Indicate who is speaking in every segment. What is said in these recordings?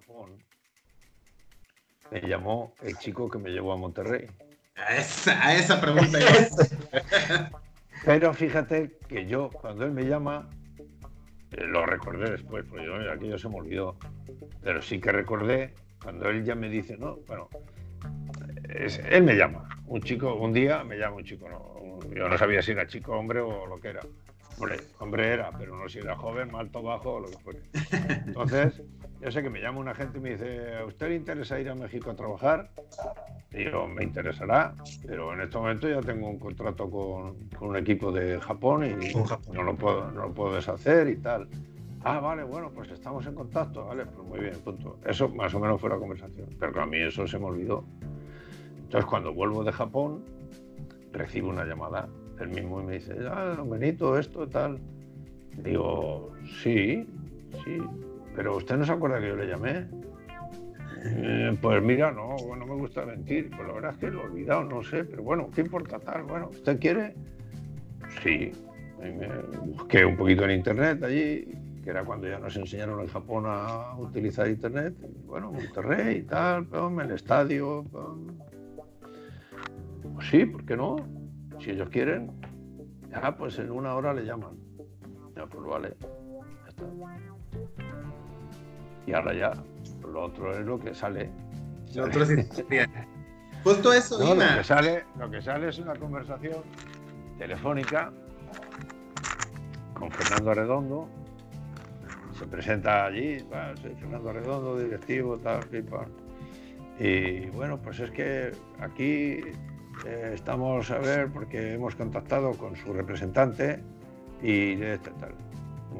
Speaker 1: Japón, me llamó el chico que me llevó a Monterrey.
Speaker 2: A esa, a esa pregunta
Speaker 1: Pero fíjate que yo, cuando él me llama, eh, lo recordé después, porque yo, aquello se me olvidó. Pero sí que recordé cuando él ya me dice, no, bueno, él me llama. Un chico, un día me llama un chico, no, yo no sabía si era chico, hombre o lo que era. Hombre, hombre era, pero no si era joven, alto, bajo o lo que fuera. Entonces, yo sé que me llama una gente y me dice, ¿a usted le interesa ir a México a trabajar? Y yo, me interesará, pero en este momento ya tengo un contrato con, un equipo de Japón y No, lo puedo, no lo puedo deshacer y tal. Ah, vale, bueno, pues estamos en contacto, vale, pues muy bien, punto. Eso más o menos fue la conversación, pero a mí eso se me olvidó. Entonces, cuando vuelvo de Japón, recibo una llamada él mismo y me dice, ah, Benito, esto, tal. Digo, sí, sí, pero usted no se acuerda que yo le llamé. Eh, pues mira, no, no me gusta mentir, pues la verdad es que lo he olvidado, no sé, pero bueno, ¿qué importa tal? Bueno, ¿usted quiere? Sí, me busqué un poquito en internet allí, que era cuando ya nos enseñaron en Japón a utilizar internet. Bueno, Monterrey y tal, en el estadio. Pues sí, ¿por qué no? Si ellos quieren, ya pues en una hora le llaman. Ya pues vale, ya está. Y ahora ya, lo otro es lo que sale.
Speaker 2: Lo otro es Justo eso,
Speaker 1: no, lo que sale, lo que sale es una conversación telefónica con Fernando Arredondo. Se presenta allí, soy Fernando Arredondo, directivo, tal, pipa. Y bueno, pues es que aquí eh, estamos a ver porque hemos contactado con su representante y tal.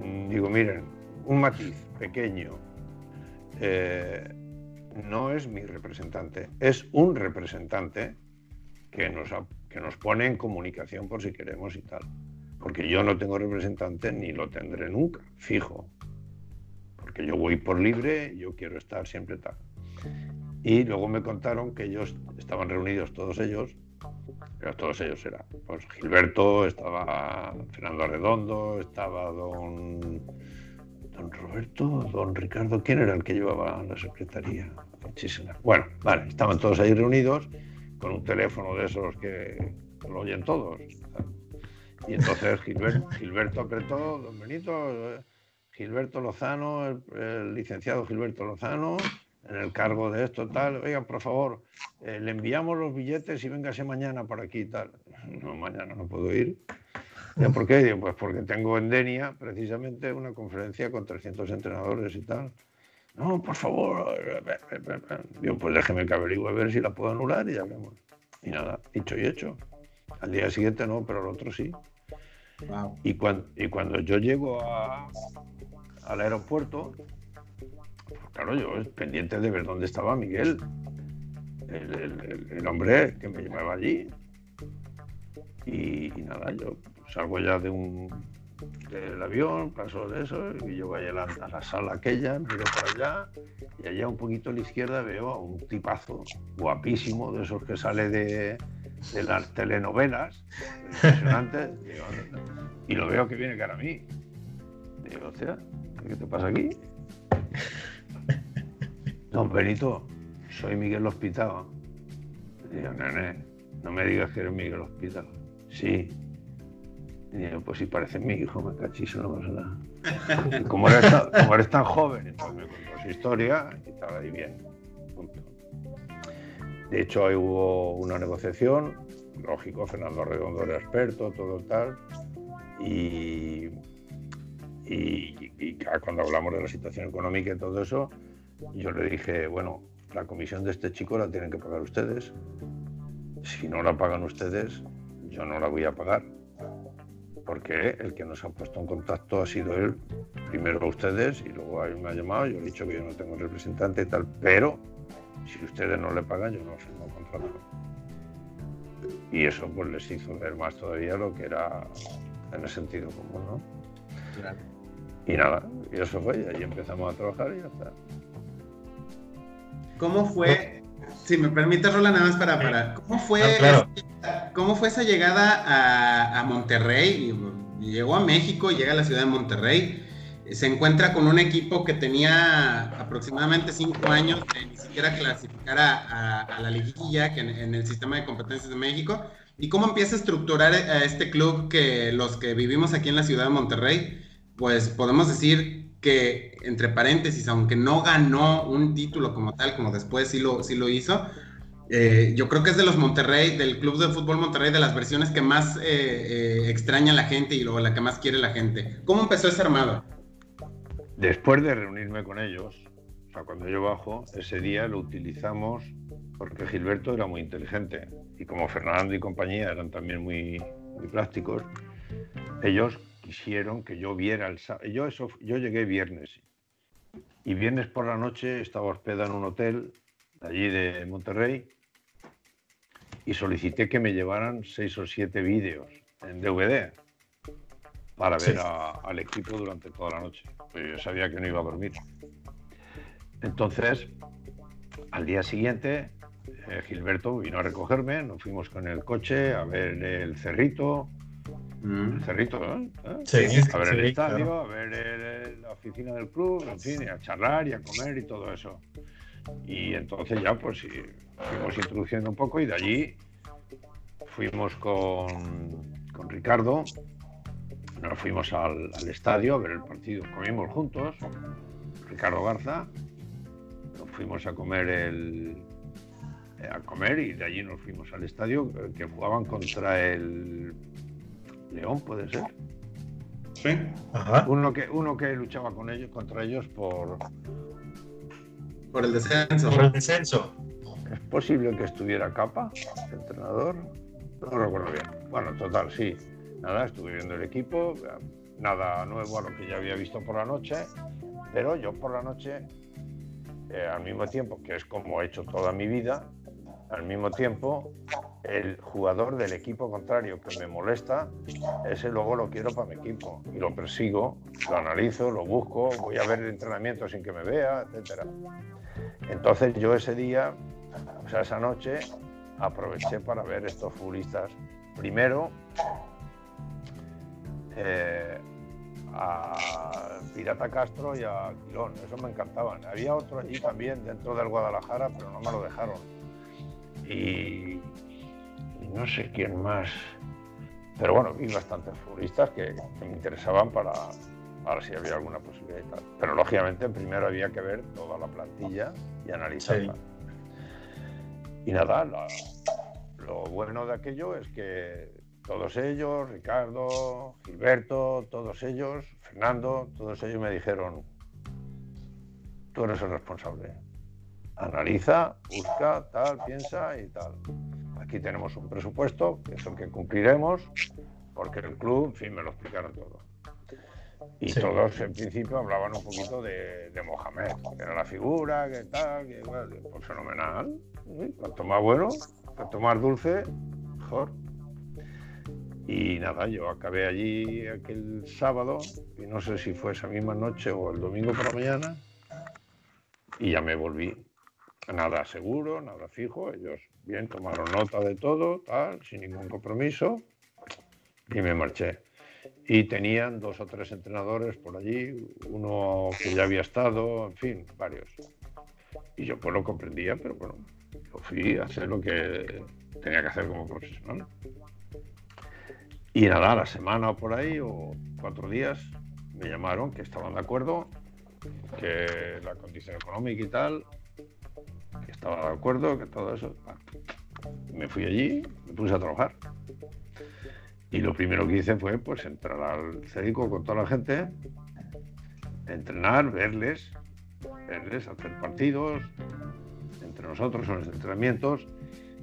Speaker 1: Mm, digo, miren, un matiz pequeño. Eh, no es mi representante, es un representante que nos, que nos pone en comunicación por si queremos y tal. Porque yo no tengo representante ni lo tendré nunca, fijo. Porque yo voy por libre, yo quiero estar siempre tal. Y luego me contaron que ellos estaban reunidos todos ellos pero todos ellos eran. Pues Gilberto, estaba Fernando Arredondo, estaba don, don Roberto, don Ricardo, ¿quién era el que llevaba la secretaría? Bueno, vale, estaban todos ahí reunidos con un teléfono de esos que lo oyen todos. Y entonces Gilberto, Gilberto apretó, don Benito, Gilberto Lozano, el licenciado Gilberto Lozano, en el cargo de esto, tal, oiga, por favor, eh, le enviamos los billetes y véngase mañana por aquí, tal. No, mañana no puedo ir. ¿Por qué? pues porque tengo en Denia precisamente una conferencia con 300 entrenadores y tal. No, por favor. Digo, pues déjeme que averigüe a ver si la puedo anular y ya vemos. Y nada, dicho y hecho. Al día siguiente no, pero al otro sí. Y, cuando, y cuando yo llego al aeropuerto, claro, yo pendiente de ver dónde estaba Miguel, el, hombre que me llevaba allí. Y, nada, yo salgo ya de un, del avión, paso de eso, y yo voy a la, a la sala aquella, miro para allá, y allá un poquito a la izquierda veo a un tipazo guapísimo, de esos que sale de, de las telenovelas, impresionantes, y lo veo que viene cara a mí. Digo, hostia, ¿qué te pasa aquí? Don Benito, soy Miguel Hospital. Digo, nene, no me digas que eres Miguel Hospital. Sí. Digo, pues si parece mi hijo, me cachizo, no pasa nada. como, eres, tan joven, entonces me contó su historia y estaba ahí bien. De hecho, ahí hubo una negociación, lógico, Fernando Redondo era experto, todo tal, y, y, y, cuando hablamos de la situación económica y todo eso, yo le dije, bueno, la comisión de este chico la tienen que pagar ustedes. Si no la pagan ustedes, yo no la voy a pagar. Porque el que nos ha puesto en contacto ha sido él, primero a ustedes y luego a él me ha llamado. Yo he dicho que yo no tengo representante y tal, pero si ustedes no le pagan, yo no firmo contrato. Y eso pues les hizo ver más todavía lo que era en el sentido común, ¿no? Y nada, y eso fue, y ahí empezamos a trabajar y ya está.
Speaker 2: ¿Cómo fue, si me permite, Roland, nada más para parar, ¿cómo fue, ¿cómo fue esa llegada a, Monterrey? Llegó a México, llega a la ciudad de Monterrey. se encuentra con un equipo que tenía aproximadamente cinco años de ni siquiera clasificar a, la liguilla que en, el sistema de competencias de México. ¿Y cómo empieza a estructurar a este club que los que vivimos aquí en la ciudad de Monterrey, pues podemos decir que, entre paréntesis, aunque no ganó un título como tal, como después sí lo, sí lo hizo, eh, yo creo que es de los Monterrey, del Club de Fútbol Monterrey, de las versiones que más eh, eh, extraña a la gente y luego la que más quiere la gente. ¿Cómo empezó ese armado?
Speaker 1: Después de reunirme con ellos, o sea, cuando yo bajo, ese día lo utilizamos porque Gilberto era muy inteligente y como Fernando y compañía eran también muy, muy plásticos, ellos quisieron que yo viera el yo eso yo llegué viernes y viernes por la noche estaba hospedado en un hotel allí de Monterrey y solicité que me llevaran seis o siete vídeos en DVD para ver al equipo durante toda la noche. Pues yo sabía que no iba a dormir. Entonces, al día siguiente, eh, Gilberto vino a recogerme, nos fuimos con el coche a ver el cerrito, mm. el cerrito, ¿eh? a ver el estadio, a ver la oficina del club, en fin, a charlar y a comer y todo eso. Y entonces ya pues fuimos introduciendo un poco y de allí fuimos con, con Ricardo, nos fuimos al, estadio a ver el partido, comimos juntos, Ricardo Garza, nos fuimos a comer el a comer y de allí nos fuimos al estadio que jugaban contra el León, puede ser.
Speaker 2: Sí.
Speaker 1: Uno que uno que luchaba con ellos contra ellos por
Speaker 2: por el descenso.
Speaker 3: Por el descenso.
Speaker 1: ¿Es posible que estuviera Capa, entrenador? No recuerdo bien. Bueno, total, sí. Nada, estuve viendo el equipo, nada nuevo a lo que ya había visto por la noche, pero yo por la noche, eh, al mismo tiempo, que es como he hecho toda mi vida, al mismo tiempo, el jugador del equipo contrario que me molesta, ese luego lo quiero para mi equipo y lo persigo, lo analizo, lo busco, voy a ver el entrenamiento sin que me vea, etcétera. Entonces yo ese día, o sea, esa noche, aproveché para ver estos futbolistas. Primero, eh, a Pirata Castro y a Quilón, eso me encantaban. Había otro allí también dentro del Guadalajara, pero no me lo dejaron. Y, no sé quién más. Pero bueno, vi bastantes futbolistas que, me interesaban para, ver si había alguna posibilidad y tal. Pero lógicamente primero había que ver toda la plantilla y analizarla. Y nada, lo bueno de aquello es que todos ellos, Ricardo, Gilberto, todos ellos, Fernando, todos ellos me dijeron, tú eres el responsable. Analiza, busca, tal, piensa y tal. Aquí tenemos un presupuesto, que es el que cumpliremos, porque el club, en fin, me lo explicaron todo. Y todos en principio hablaban un poquito de, Mohamed, que era la figura, que tal, que pues fenomenal. Cuanto más bueno, cuanto más dulce, mejor. Y nada, yo acabé allí aquel sábado, y no sé si fue esa misma noche o el domingo por la mañana, y ya me volví. Nada seguro, nada fijo, ellos bien tomaron nota de todo, tal, sin ningún compromiso, y me marché. Y tenían dos o tres entrenadores por allí, uno que ya había estado, en fin, varios. Y yo pues lo comprendía, pero bueno, yo fui a hacer lo que tenía que hacer como profesional. Y nada, la semana o por ahí, o cuatro días, me llamaron que estaban de acuerdo, que la condición económica y tal, estaba de acuerdo, que todo eso. Me fui allí, me puse a trabajar. Y lo primero que hice fue pues entrar al CEDICO con toda la gente, entrenar, verles, verles, hacer partidos entre nosotros en los entrenamientos.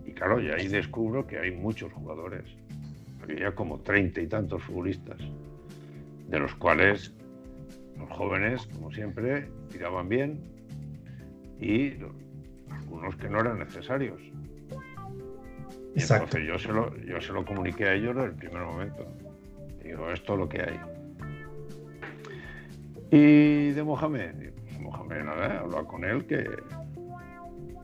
Speaker 1: Y claro, y ahí descubro que hay muchos jugadores había como treinta y tantos futbolistas, de los cuales los jóvenes, como siempre, tiraban bien y algunos que no eran necesarios. Y entonces yo se, lo, yo se lo comuniqué a ellos desde el primer momento. Digo, esto es lo que hay. Y de Mohamed, pues Mohamed nada, hablaba con él que,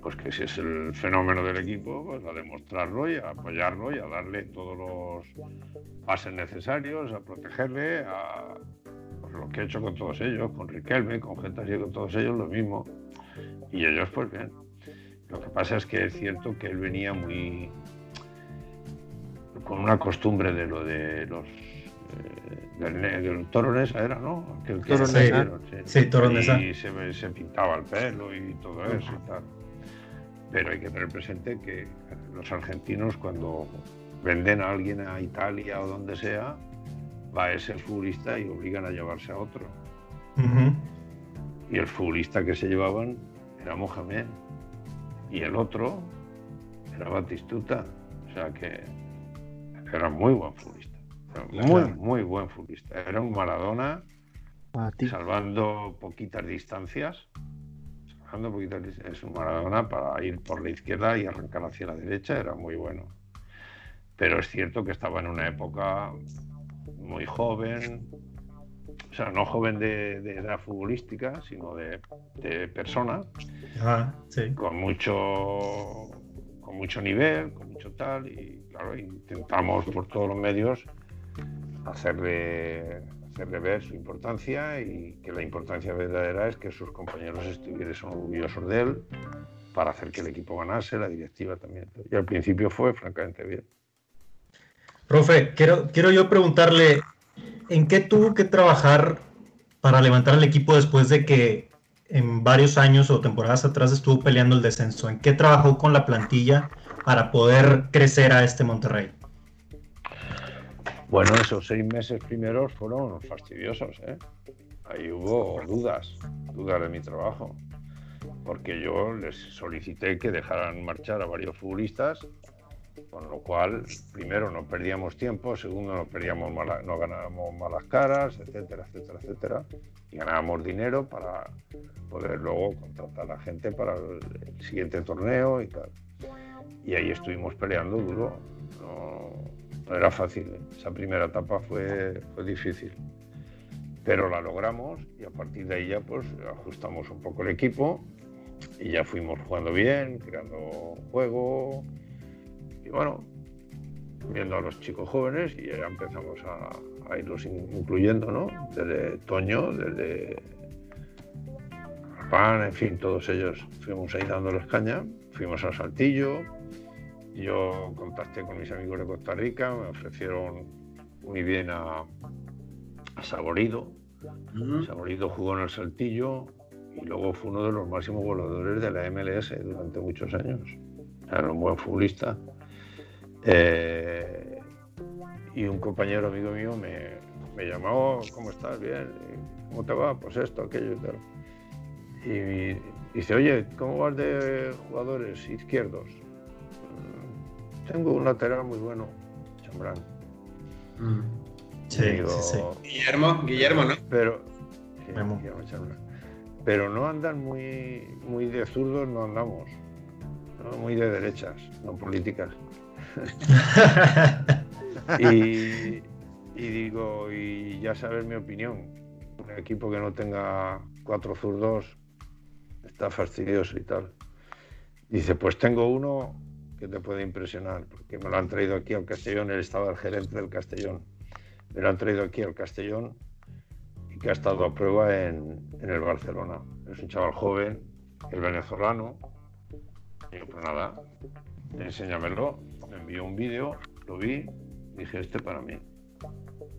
Speaker 1: pues que si es el fenómeno del equipo, pues a demostrarlo y a apoyarlo y a darle todos los pases necesarios, a protegerle, a, lo que he hecho con todos ellos, con Riquelme, con gente así, con todos ellos, lo mismo. Y ellos, pues bien. Lo que pasa es que es cierto que él venía muy. con una costumbre de lo de los. Eh, del, del toro era, ¿no?
Speaker 3: Que el toro sí, sí, toro
Speaker 1: Y se, se, pintaba el pelo y todo eso y tal. Pero hay que tener presente que los argentinos, cuando venden a alguien a Italia o donde sea, va ese futbolista y obligan a llevarse a otro. Y el futbolista que se llevaban era Mohamed. Y el otro era Batistuta. O sea que era muy buen futbolista. Muy, muy buen futbolista. Era un Maradona salvando poquitas distancias. Salvando poquitas distancias. Es un Maradona para ir por la izquierda y arrancar hacia la derecha. Era muy bueno. Pero es cierto que estaba en una época muy joven, o sea, no joven de, edad futbolística, sino de, persona, ah, con mucho con mucho nivel, con mucho tal, y claro, intentamos por todos los medios hacerle, hacerle ver su importancia y que la importancia verdadera es que sus compañeros estuviesen orgullosos de él para hacer que el equipo ganase, la directiva también. Y al principio fue francamente bien.
Speaker 3: Profe, quiero, quiero yo preguntarle, ¿en qué tuvo que trabajar para levantar el equipo después de que en varios años o temporadas atrás estuvo peleando el descenso? ¿En qué trabajó con la plantilla para poder crecer a este Monterrey?
Speaker 1: Bueno, esos seis meses primeros fueron fastidiosos. ¿eh? Ahí hubo dudas, dudas de mi trabajo, porque yo les solicité que dejaran marchar a varios futbolistas con lo cual, primero no perdíamos tiempo, segundo no perdíamos no ganábamos malas caras, etcétera, etcétera, etcétera, y ganábamos dinero para poder luego contratar a gente para el, siguiente torneo y tal. Y ahí estuvimos peleando duro, no, era fácil, ¿eh? esa primera etapa fue, fue difícil, pero la logramos y a partir de ahí ya pues ajustamos un poco el equipo y ya fuimos jugando bien, creando juego bueno, viendo a los chicos jóvenes y ya empezamos a, irlos incluyendo, ¿no? Desde Toño, desde Pan, en fin, todos ellos fuimos ahí dándoles caña, fuimos a Saltillo, yo contacté con mis amigos de Costa Rica, me ofrecieron muy bien a, Saborido. Saborido jugó en el Saltillo y luego fue uno de los máximos voladores de la MLS durante muchos años. Era un buen futbolista. Eh, y un compañero amigo mío me, me llamó, ¿cómo estás? Bien, ¿cómo te va? Pues esto, aquello y tal. Y, dice, oye, ¿cómo vas de jugadores izquierdos? Mm, tengo un lateral muy bueno, Chambrán.
Speaker 2: Mm. Sí, sí, Guillermo, Guillermo, ¿no?
Speaker 1: Pero, pero no andan muy, muy de zurdos, no andamos. muy de derechas, no políticas. y, digo, y ya sabes mi opinión, un equipo que no tenga cuatro zurdos está fastidioso y tal. Dice, pues tengo uno que te puede impresionar, porque me lo han traído aquí al Castellón, él estaba el gerente del Castellón, me lo han traído aquí al Castellón y que ha estado a prueba en, en el Barcelona. Es un chaval joven, el venezolano. Y pues nada, enséñamelo me envió un vídeo, lo vi, dije, este para mí.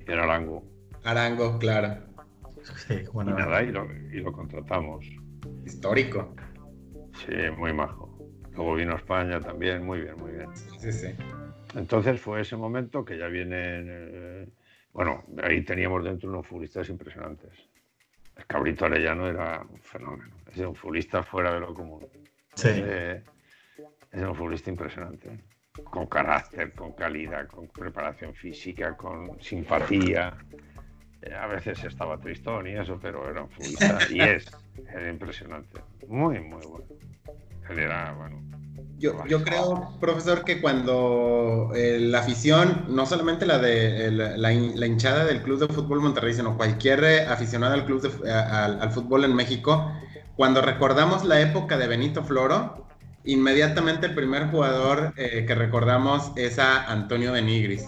Speaker 1: Y era Arango.
Speaker 2: Arango, claro.
Speaker 1: Sí, bueno. Y nada, y lo, contratamos.
Speaker 2: Histórico.
Speaker 1: Sí, muy majo. Luego vino a España también, muy bien, muy bien.
Speaker 2: Sí, sí.
Speaker 1: Entonces fue ese momento que ya viene. Eh, bueno, ahí teníamos dentro unos futbolistas impresionantes. El Cabrito Arellano era un fenómeno. Es un futbolista fuera de lo común. Sí. Es un futbolista impresionante con carácter, con calidad, con preparación física, con simpatía. Eh, a veces estaba tristón y eso, pero era un futbolista y es, era impresionante. Muy, muy bueno. Él era, bueno.
Speaker 2: Yo, yo creo, profesor, que cuando eh, la afición, no solamente la de la, hinchada del Club de Fútbol Monterrey, sino cualquier eh, aficionado al club de, al fútbol en México, cuando recordamos la época de Benito Floro, inmediatamente el primer jugador eh, que recordamos es a Antonio Benigris.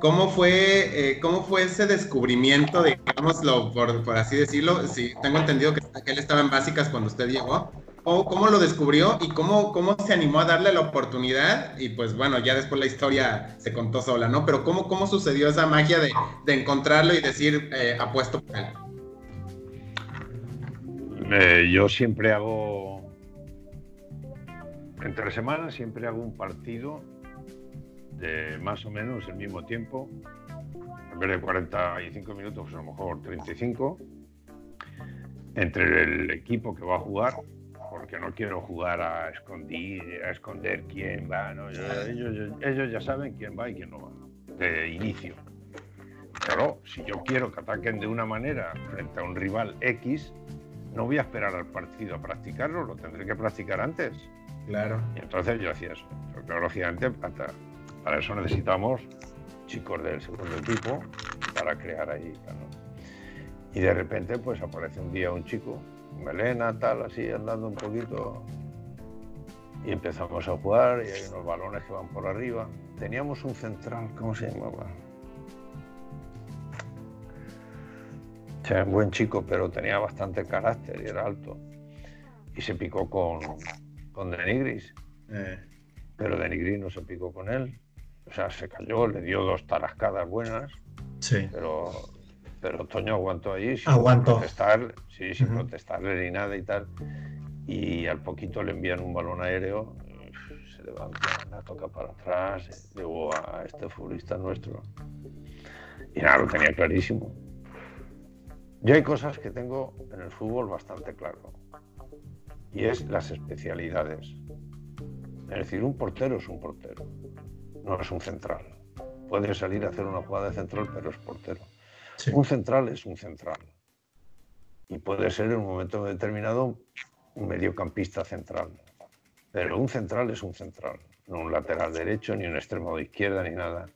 Speaker 2: ¿Cómo fue, eh, ¿Cómo fue ese descubrimiento, digámoslo, por, así decirlo? Si tengo entendido que, él estaba en básicas cuando usted llegó. ¿Cómo, cómo lo descubrió y cómo, cómo se animó a darle la oportunidad? Y pues bueno, ya después la historia se contó sola, ¿no? Pero ¿cómo, cómo sucedió esa magia de, de encontrarlo y decir, eh, apuesto por él?
Speaker 1: Yo siempre hago, entre semanas, siempre hago un partido de más o menos el mismo tiempo, en vez de 45 minutos, pues a lo mejor 35, entre el equipo que va a jugar, porque no quiero jugar a esconder, a esconder quién va, ellos, ya saben quién va y quién no va, de inicio. Pero si yo quiero que ataquen de una manera frente a un rival X, no voy a esperar al partido a practicarlo, lo tendré que practicar antes.
Speaker 2: Claro.
Speaker 1: Y entonces yo hacía eso. Pero, lógicamente, para eso necesitamos chicos del segundo equipo para crear ahí. Y de repente, pues aparece un día un chico, melena, tal, así, andando un poquito. Y empezamos a jugar y hay unos balones que van por arriba. Teníamos un central, ¿cómo se llamaba? O sea, un buen chico, pero tenía bastante carácter y era alto. Y se picó con, con Denigris. Eh. Pero Denigris no se picó con él. O sea, se cayó, le dio dos tarascadas buenas.
Speaker 3: Sí.
Speaker 1: Pero, pero Toño aguantó allí
Speaker 3: sin
Speaker 1: protestar, sí, sin protestarle ni nada y tal. Y al poquito le envían un balón aéreo, se levanta, la toca para atrás, llegó a este futbolista nuestro. Y nada, lo tenía clarísimo. Yo hay cosas que tengo en el fútbol bastante claro. Y es las especialidades. Es decir, un portero es un portero no es un central. Puede salir a hacer una jugada de central, pero es portero. Un central es un central. Y puede ser en un momento determinado un mediocampista central. Pero un central es un central, no un lateral derecho, ni un extremo de izquierda, ni nada.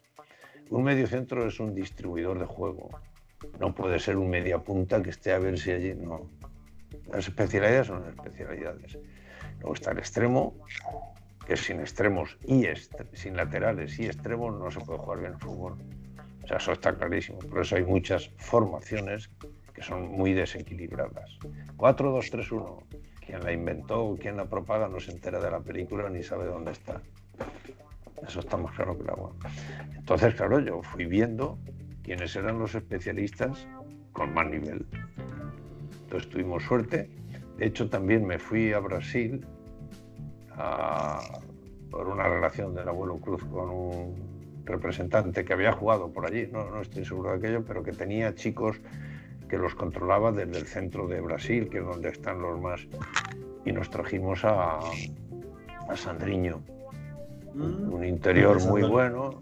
Speaker 1: Un mediocentro es un distribuidor de juego. No puede ser un media punta que esté a ver si allí. No. Las especialidades son especialidades. Luego está el extremo, que sin extremos y sin laterales y extremos no se puede jugar bien el fútbol. O sea, eso está clarísimo. Por eso hay muchas formaciones que son muy desequilibradas. 4-2-3-1. Quien la inventó, quien la propaga no se entera de la película ni sabe dónde está. Eso está más claro que el agua. Entonces, claro, yo fui viendo quiénes eran los especialistas con más nivel. Entonces tuvimos suerte. De hecho, también me fui a Brasil por una relación del abuelo Cruz con un representante que había jugado por allí, no, estoy seguro de aquello, pero que tenía chicos que los controlaba desde el centro de Brasil, que es donde están los más, y nos trajimos a, a Sandriño. Un interior muy bueno,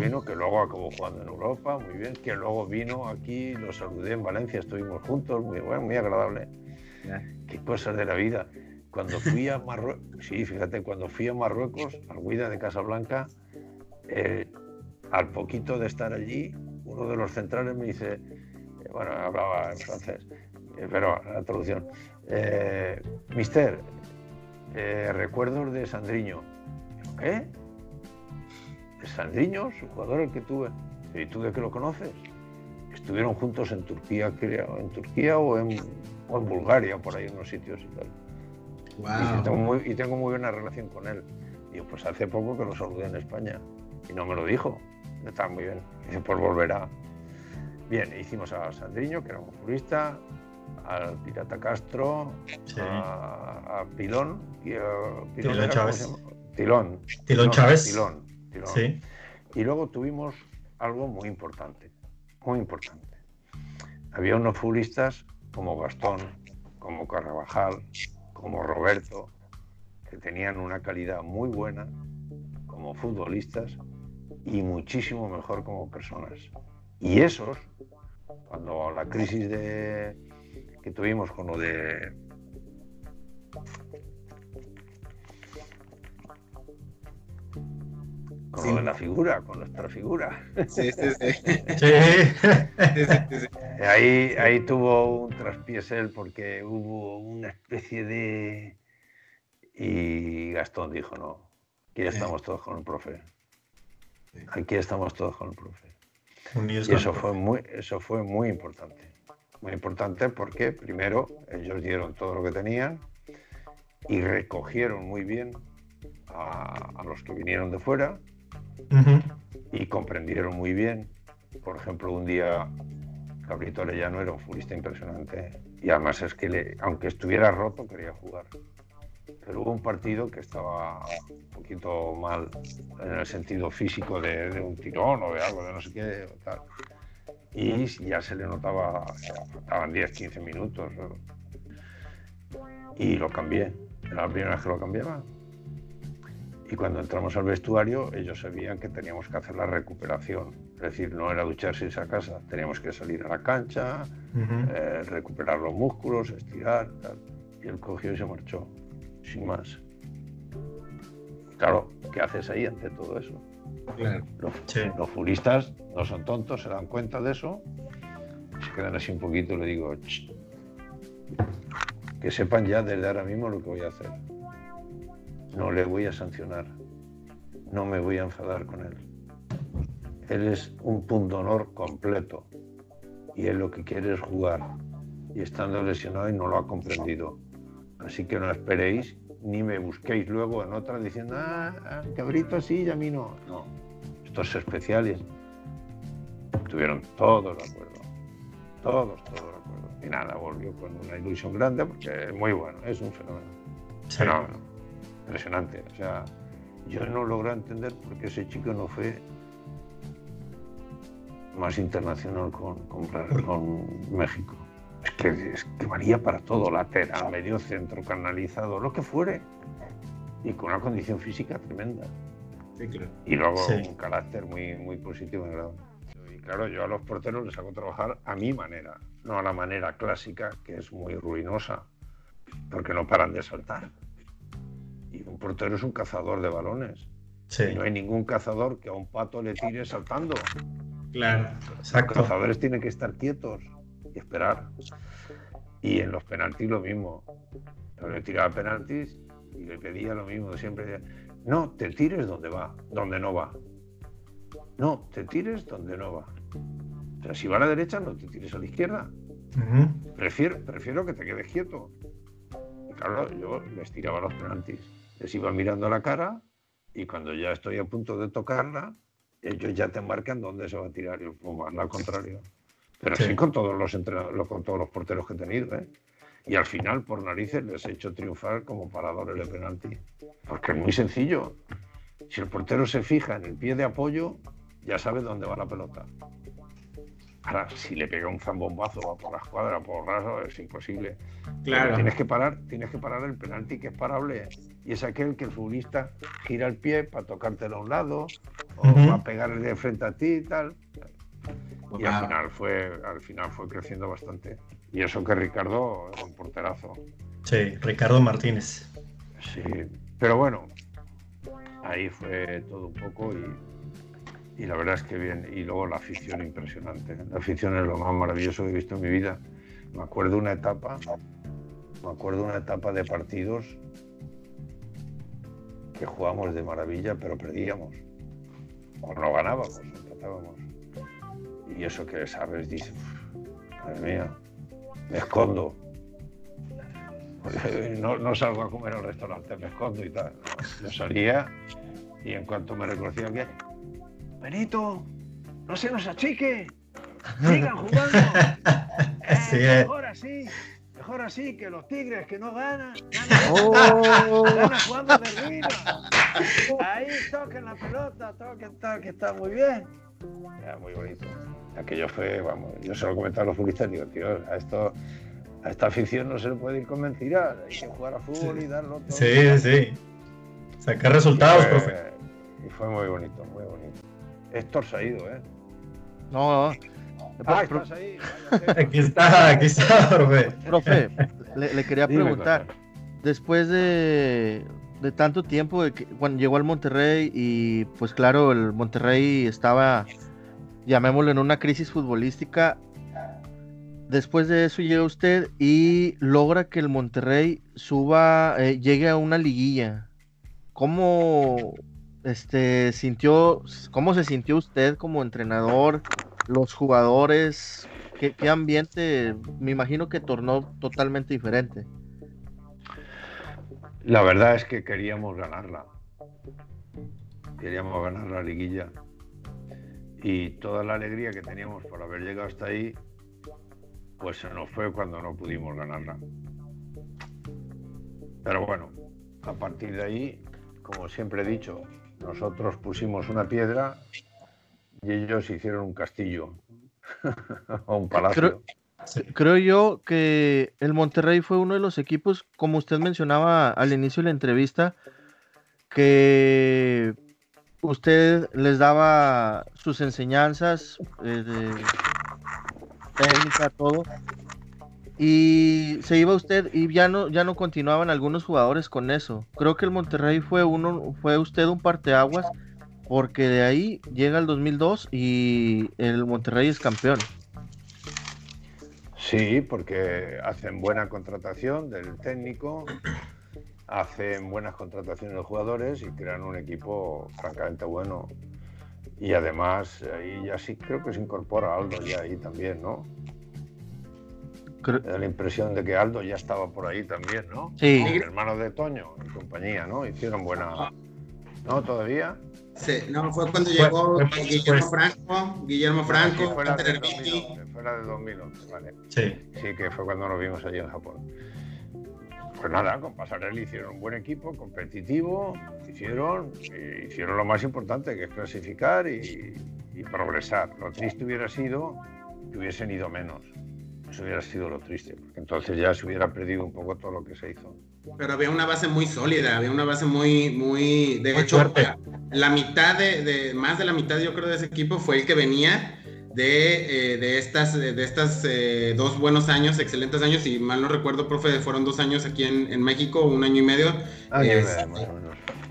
Speaker 1: vino, que luego acabó jugando en Europa, muy bien, que luego vino aquí, lo saludé en Valencia, estuvimos juntos, muy bueno, muy agradable. Qué cosas de la vida. Cuando fui a Marruecos, sí, fíjate, cuando fui a Marruecos, al Guida de Casablanca, eh, al poquito de estar allí, uno de los centrales me dice, eh, bueno, hablaba en francés, eh, pero la traducción, Mister, recuerdos de Sandriño. ¿De Sandriño? Su jugador el que tuve. ¿Y tú de qué lo conoces? Estuvieron juntos en Turquía, creo, en Turquía o en, o en Bulgaria, por ahí en unos sitios y tal. Y, tengo muy, y tengo muy buena relación con él. Digo, pues hace poco que lo saludé en España y no me lo dijo. Estaba muy bien. Dice, pues volverá. Bien, hicimos a Sandriño, que era un futbolista, al Pirata Castro, a, Pilón, y
Speaker 3: Pilón Chávez.
Speaker 1: Tilón.
Speaker 3: Tilón Chávez.
Speaker 1: Tilón, Sí. Y luego tuvimos algo muy importante, muy importante. Había unos futbolistas como Gastón, como Carvajal, como Roberto, que tenían una calidad muy buena como futbolistas y muchísimo mejor como personas. Y esos, cuando la crisis de, que tuvimos con lo de con lo de la figura, con nuestra figura.
Speaker 2: Sí, sí,
Speaker 1: sí. ahí, ahí tuvo un traspiés él porque hubo una especie de... Y Gastón dijo, no, aquí estamos todos con el profe. Aquí estamos todos con el profe. y eso fue, muy, eso fue muy importante. Muy importante porque primero ellos dieron todo lo que tenían y recogieron muy bien a, los que vinieron de fuera y comprendieron muy bien. Por ejemplo, un día Cabrito Arellano era un futbolista impresionante y además es que, aunque estuviera roto, quería jugar. Pero hubo un partido que estaba un poquito mal en el sentido físico de, un tirón o de algo, de no sé qué. Y ya se le notaba, faltaban 10, 15 minutos. Y lo cambié. Era la primera vez que lo cambiaba. Y cuando entramos al vestuario, ellos sabían que teníamos que hacer la recuperación. Es decir, no era ducharse a casa, teníamos que salir a la cancha, eh, recuperar los músculos, estirar. Y él cogió y se marchó sin más. Claro, ¿qué haces ahí ante todo eso? Los, furistas no son tontos, se dan cuenta de eso, se quedan así un poquito y le digo, que sepan ya desde ahora mismo lo que voy a hacer. No le voy a sancionar, no me voy a enfadar con él. Él es un punto honor completo y él lo que quiere es jugar y estando lesionado y no lo ha comprendido. Así que no esperéis ni me busquéis luego en otra diciendo, ah, ah, cabrito sí y a mí no. No, estos especiales estuvieron todos de acuerdo. Todos, todos de acuerdo. Y nada, volvió con una ilusión grande porque es muy bueno, es un fenómeno. Fenómeno. Impresionante. O sea, yo no logro entender por qué ese chico no fue más internacional con, con México. Es que, es que valía para todo, lateral, medio centro, canalizado, lo que fuere. Y con una condición física tremenda. Y luego un carácter muy, muy positivo en Y claro, yo a los porteros les hago trabajar a mi manera, no a la manera clásica, que es muy ruinosa, porque no paran de saltar. Y un portero es un cazador de balones. Y no hay ningún cazador que a un pato le tire saltando.
Speaker 2: Claro.
Speaker 1: Los cazadores tienen que estar quietos y esperar. Y en los penaltis lo mismo. Yo le tiraba penaltis y le pedía lo mismo siempre. No, te tires donde va, donde no va. No, te tires donde no va. O sea, si va a la derecha, no te tires a la izquierda. prefiero, prefiero que te quedes quieto. Y claro, yo les tiraba los penaltis. Les iba mirando la cara y cuando ya estoy a punto de tocarla, ellos ya te marcan dónde se va a tirar y pues, al contrario. Pero sí. con todos los entrenadores, con todos los porteros que he tenido, ¿eh? Y al final, por narices, les he hecho triunfar como paradores de penalti. Porque es muy sencillo. Si el portero se fija en el pie de apoyo, ya sabe dónde va la pelota. Ahora, si le pega un zambombazo por la escuadra, por raso, es imposible. Claro. tienes que parar, tienes que parar el penalti que es parable. Y es aquel que el futbolista gira el pie para tocártelo a un lado, o para pegarle de frente a ti y tal. Y al final fue, al final fue creciendo bastante. Y eso que Ricardo es un porterazo.
Speaker 3: Sí, Ricardo Martínez.
Speaker 1: Sí, pero bueno, ahí fue todo un poco y, y, la verdad es que bien. Y luego la afición impresionante. La afición es lo más maravilloso que he visto en mi vida. Me acuerdo una etapa, me acuerdo una etapa de partidos que jugamos de maravilla, pero perdíamos. O no ganábamos, empatábamos. Y eso que sabes, dice, madre mía, me escondo. No, no, salgo a comer al restaurante, me escondo y tal. Yo salía y en cuanto me reconocía que, Benito, no se nos achique, sigan jugando. Eh, mejor así, mejor así que los tigres que no ganan, ganan, oh. ganan jugando de ruina. Ahí toquen la pelota, toquen tal, que está muy bien. Ya, muy bonito aquello fue, vamos, yo se lo comentaba a los futbolistas, digo, tío, a esto, a esta afición no se le puede ir con mentiras, hay que jugar a fútbol y darlo todo.
Speaker 3: Sí, sí. Sacar resultados, profe.
Speaker 1: Y fue muy bonito, muy bonito. Héctor se ha ido, ¿eh?
Speaker 4: No, no.
Speaker 1: Ah, estás ahí.
Speaker 3: aquí está, aquí está, profe.
Speaker 4: Profe, le, quería preguntar, después de, de tanto tiempo, de que, cuando llegó al Monterrey y pues claro, el Monterrey estaba llamémoslo en una crisis futbolística. Después de eso llega usted y logra que el Monterrey suba, eh, llegue a una liguilla. ¿Cómo este sintió, cómo se sintió usted como entrenador? Los jugadores, ¿qué, ambiente? Me imagino que tornó totalmente diferente.
Speaker 1: La verdad es que queríamos ganarla. Queríamos ganar la liguilla. Y toda la alegría que teníamos por haber llegado hasta ahí, pues se nos fue cuando no pudimos ganarla. Pero bueno, a partir de ahí, como siempre he dicho, nosotros pusimos una piedra y ellos hicieron un castillo o un palacio.
Speaker 4: Creo yo que el Monterrey fue uno de los equipos, como usted mencionaba al inicio de la entrevista, que usted les daba sus enseñanzas eh, de técnica, todo, y se iba usted y ya no, ya no continuaban algunos jugadores con eso. Creo que el Monterrey fue uno, fue usted un parteaguas, porque de ahí llega el 2002 y el Monterrey es campeón.
Speaker 1: Sí, porque hacen buena contratación del técnico, hacen buenas contrataciones de jugadores y crean un equipo francamente bueno. Y además, ahí ya sí creo que se incorpora Aldo ya ahí también, ¿no? Me da la impresión de que Aldo ya estaba por ahí también, ¿no?
Speaker 4: Sí.
Speaker 1: El hermano de Toño y compañía, ¿no? Hicieron buena. ¿No? ¿Todavía?
Speaker 2: Sí, no, fue cuando llegó
Speaker 3: fue-
Speaker 2: Guillermo Franco, Guillermo Franco,
Speaker 1: fue la
Speaker 2: Walter
Speaker 1: del
Speaker 2: Erviti.
Speaker 1: 2011, fue la de 2011, vale.
Speaker 3: Sí.
Speaker 1: Sí, que fue cuando nos vimos allí en Japón. Pues nada, con Pasarelli hicieron un buen equipo, competitivo, hicieron, hicieron lo más importante, que es clasificar y, y progresar. Lo triste hubiera sido que hubiesen ido menos. Eso hubiera sido lo triste, porque entonces ya se hubiera perdido un poco todo lo que se hizo.
Speaker 2: Pero había una base muy sólida, había una base muy, muy, de
Speaker 3: Muy
Speaker 2: hecho,
Speaker 3: fuerte.
Speaker 2: la, mitad de, de- más de la mitad yo creo de ese equipo fue el que venía de, eh, de estas, de estas eh, dos buenos años, excelentes años, y mal no recuerdo, profe, fueron dos años aquí en, en México, un año y medio,
Speaker 1: Ah,
Speaker 2: Eh,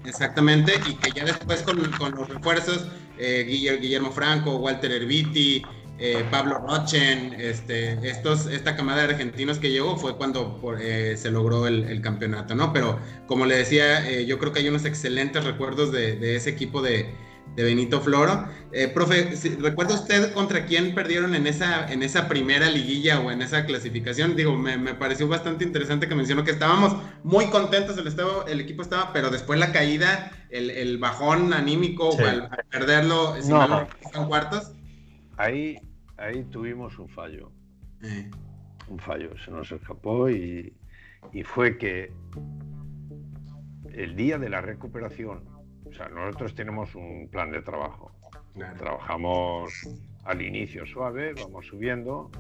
Speaker 2: exactamente, y que ya después con, con los refuerzos, eh, Guille- Guillermo Franco, Walter Erviti, eh, Pablo Rochen, este, estos, esta camada de argentinos que llegó fue cuando por, eh, se logró el, el campeonato, ¿no? Pero como le decía, eh, yo creo que hay unos excelentes recuerdos de, de ese equipo de, de Benito Floro. Eh, profe, ¿recuerda usted contra quién perdieron en esa, en esa primera liguilla o en esa clasificación? Digo, me, me pareció bastante interesante que mencionó que estábamos muy contentos, el, estado, el equipo estaba, pero después la caída, el, el bajón anímico
Speaker 3: Sí.
Speaker 2: al, al perderlo, si
Speaker 1: No.
Speaker 2: no cuartos.
Speaker 1: Ahí, ahí tuvimos un fallo. Un fallo, se nos escapó y, y fue que el día de la recuperación, o sea, nosotros tenemos un plan de trabajo.
Speaker 2: claro.
Speaker 1: Trabajamos al inicio suave, vamos subiendo.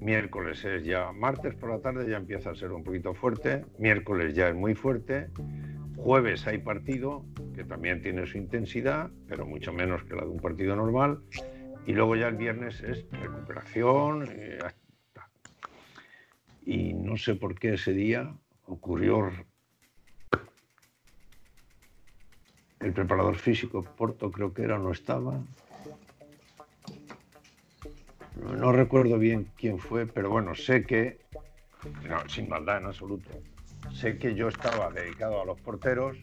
Speaker 1: Miércoles es ya, martes por la tarde ya empieza a ser un poquito fuerte, miércoles ya es muy fuerte, jueves hay partido, que también tiene su intensidad, pero mucho menos que la de un partido normal, y luego ya el viernes es recuperación. eh, Y no sé por qué ese día ocurrió el preparador físico, Porto creo que era, no estaba. No, recuerdo bien quién fue, pero bueno, sé que, sin maldad en absoluto, sé que yo estaba dedicado a los porteros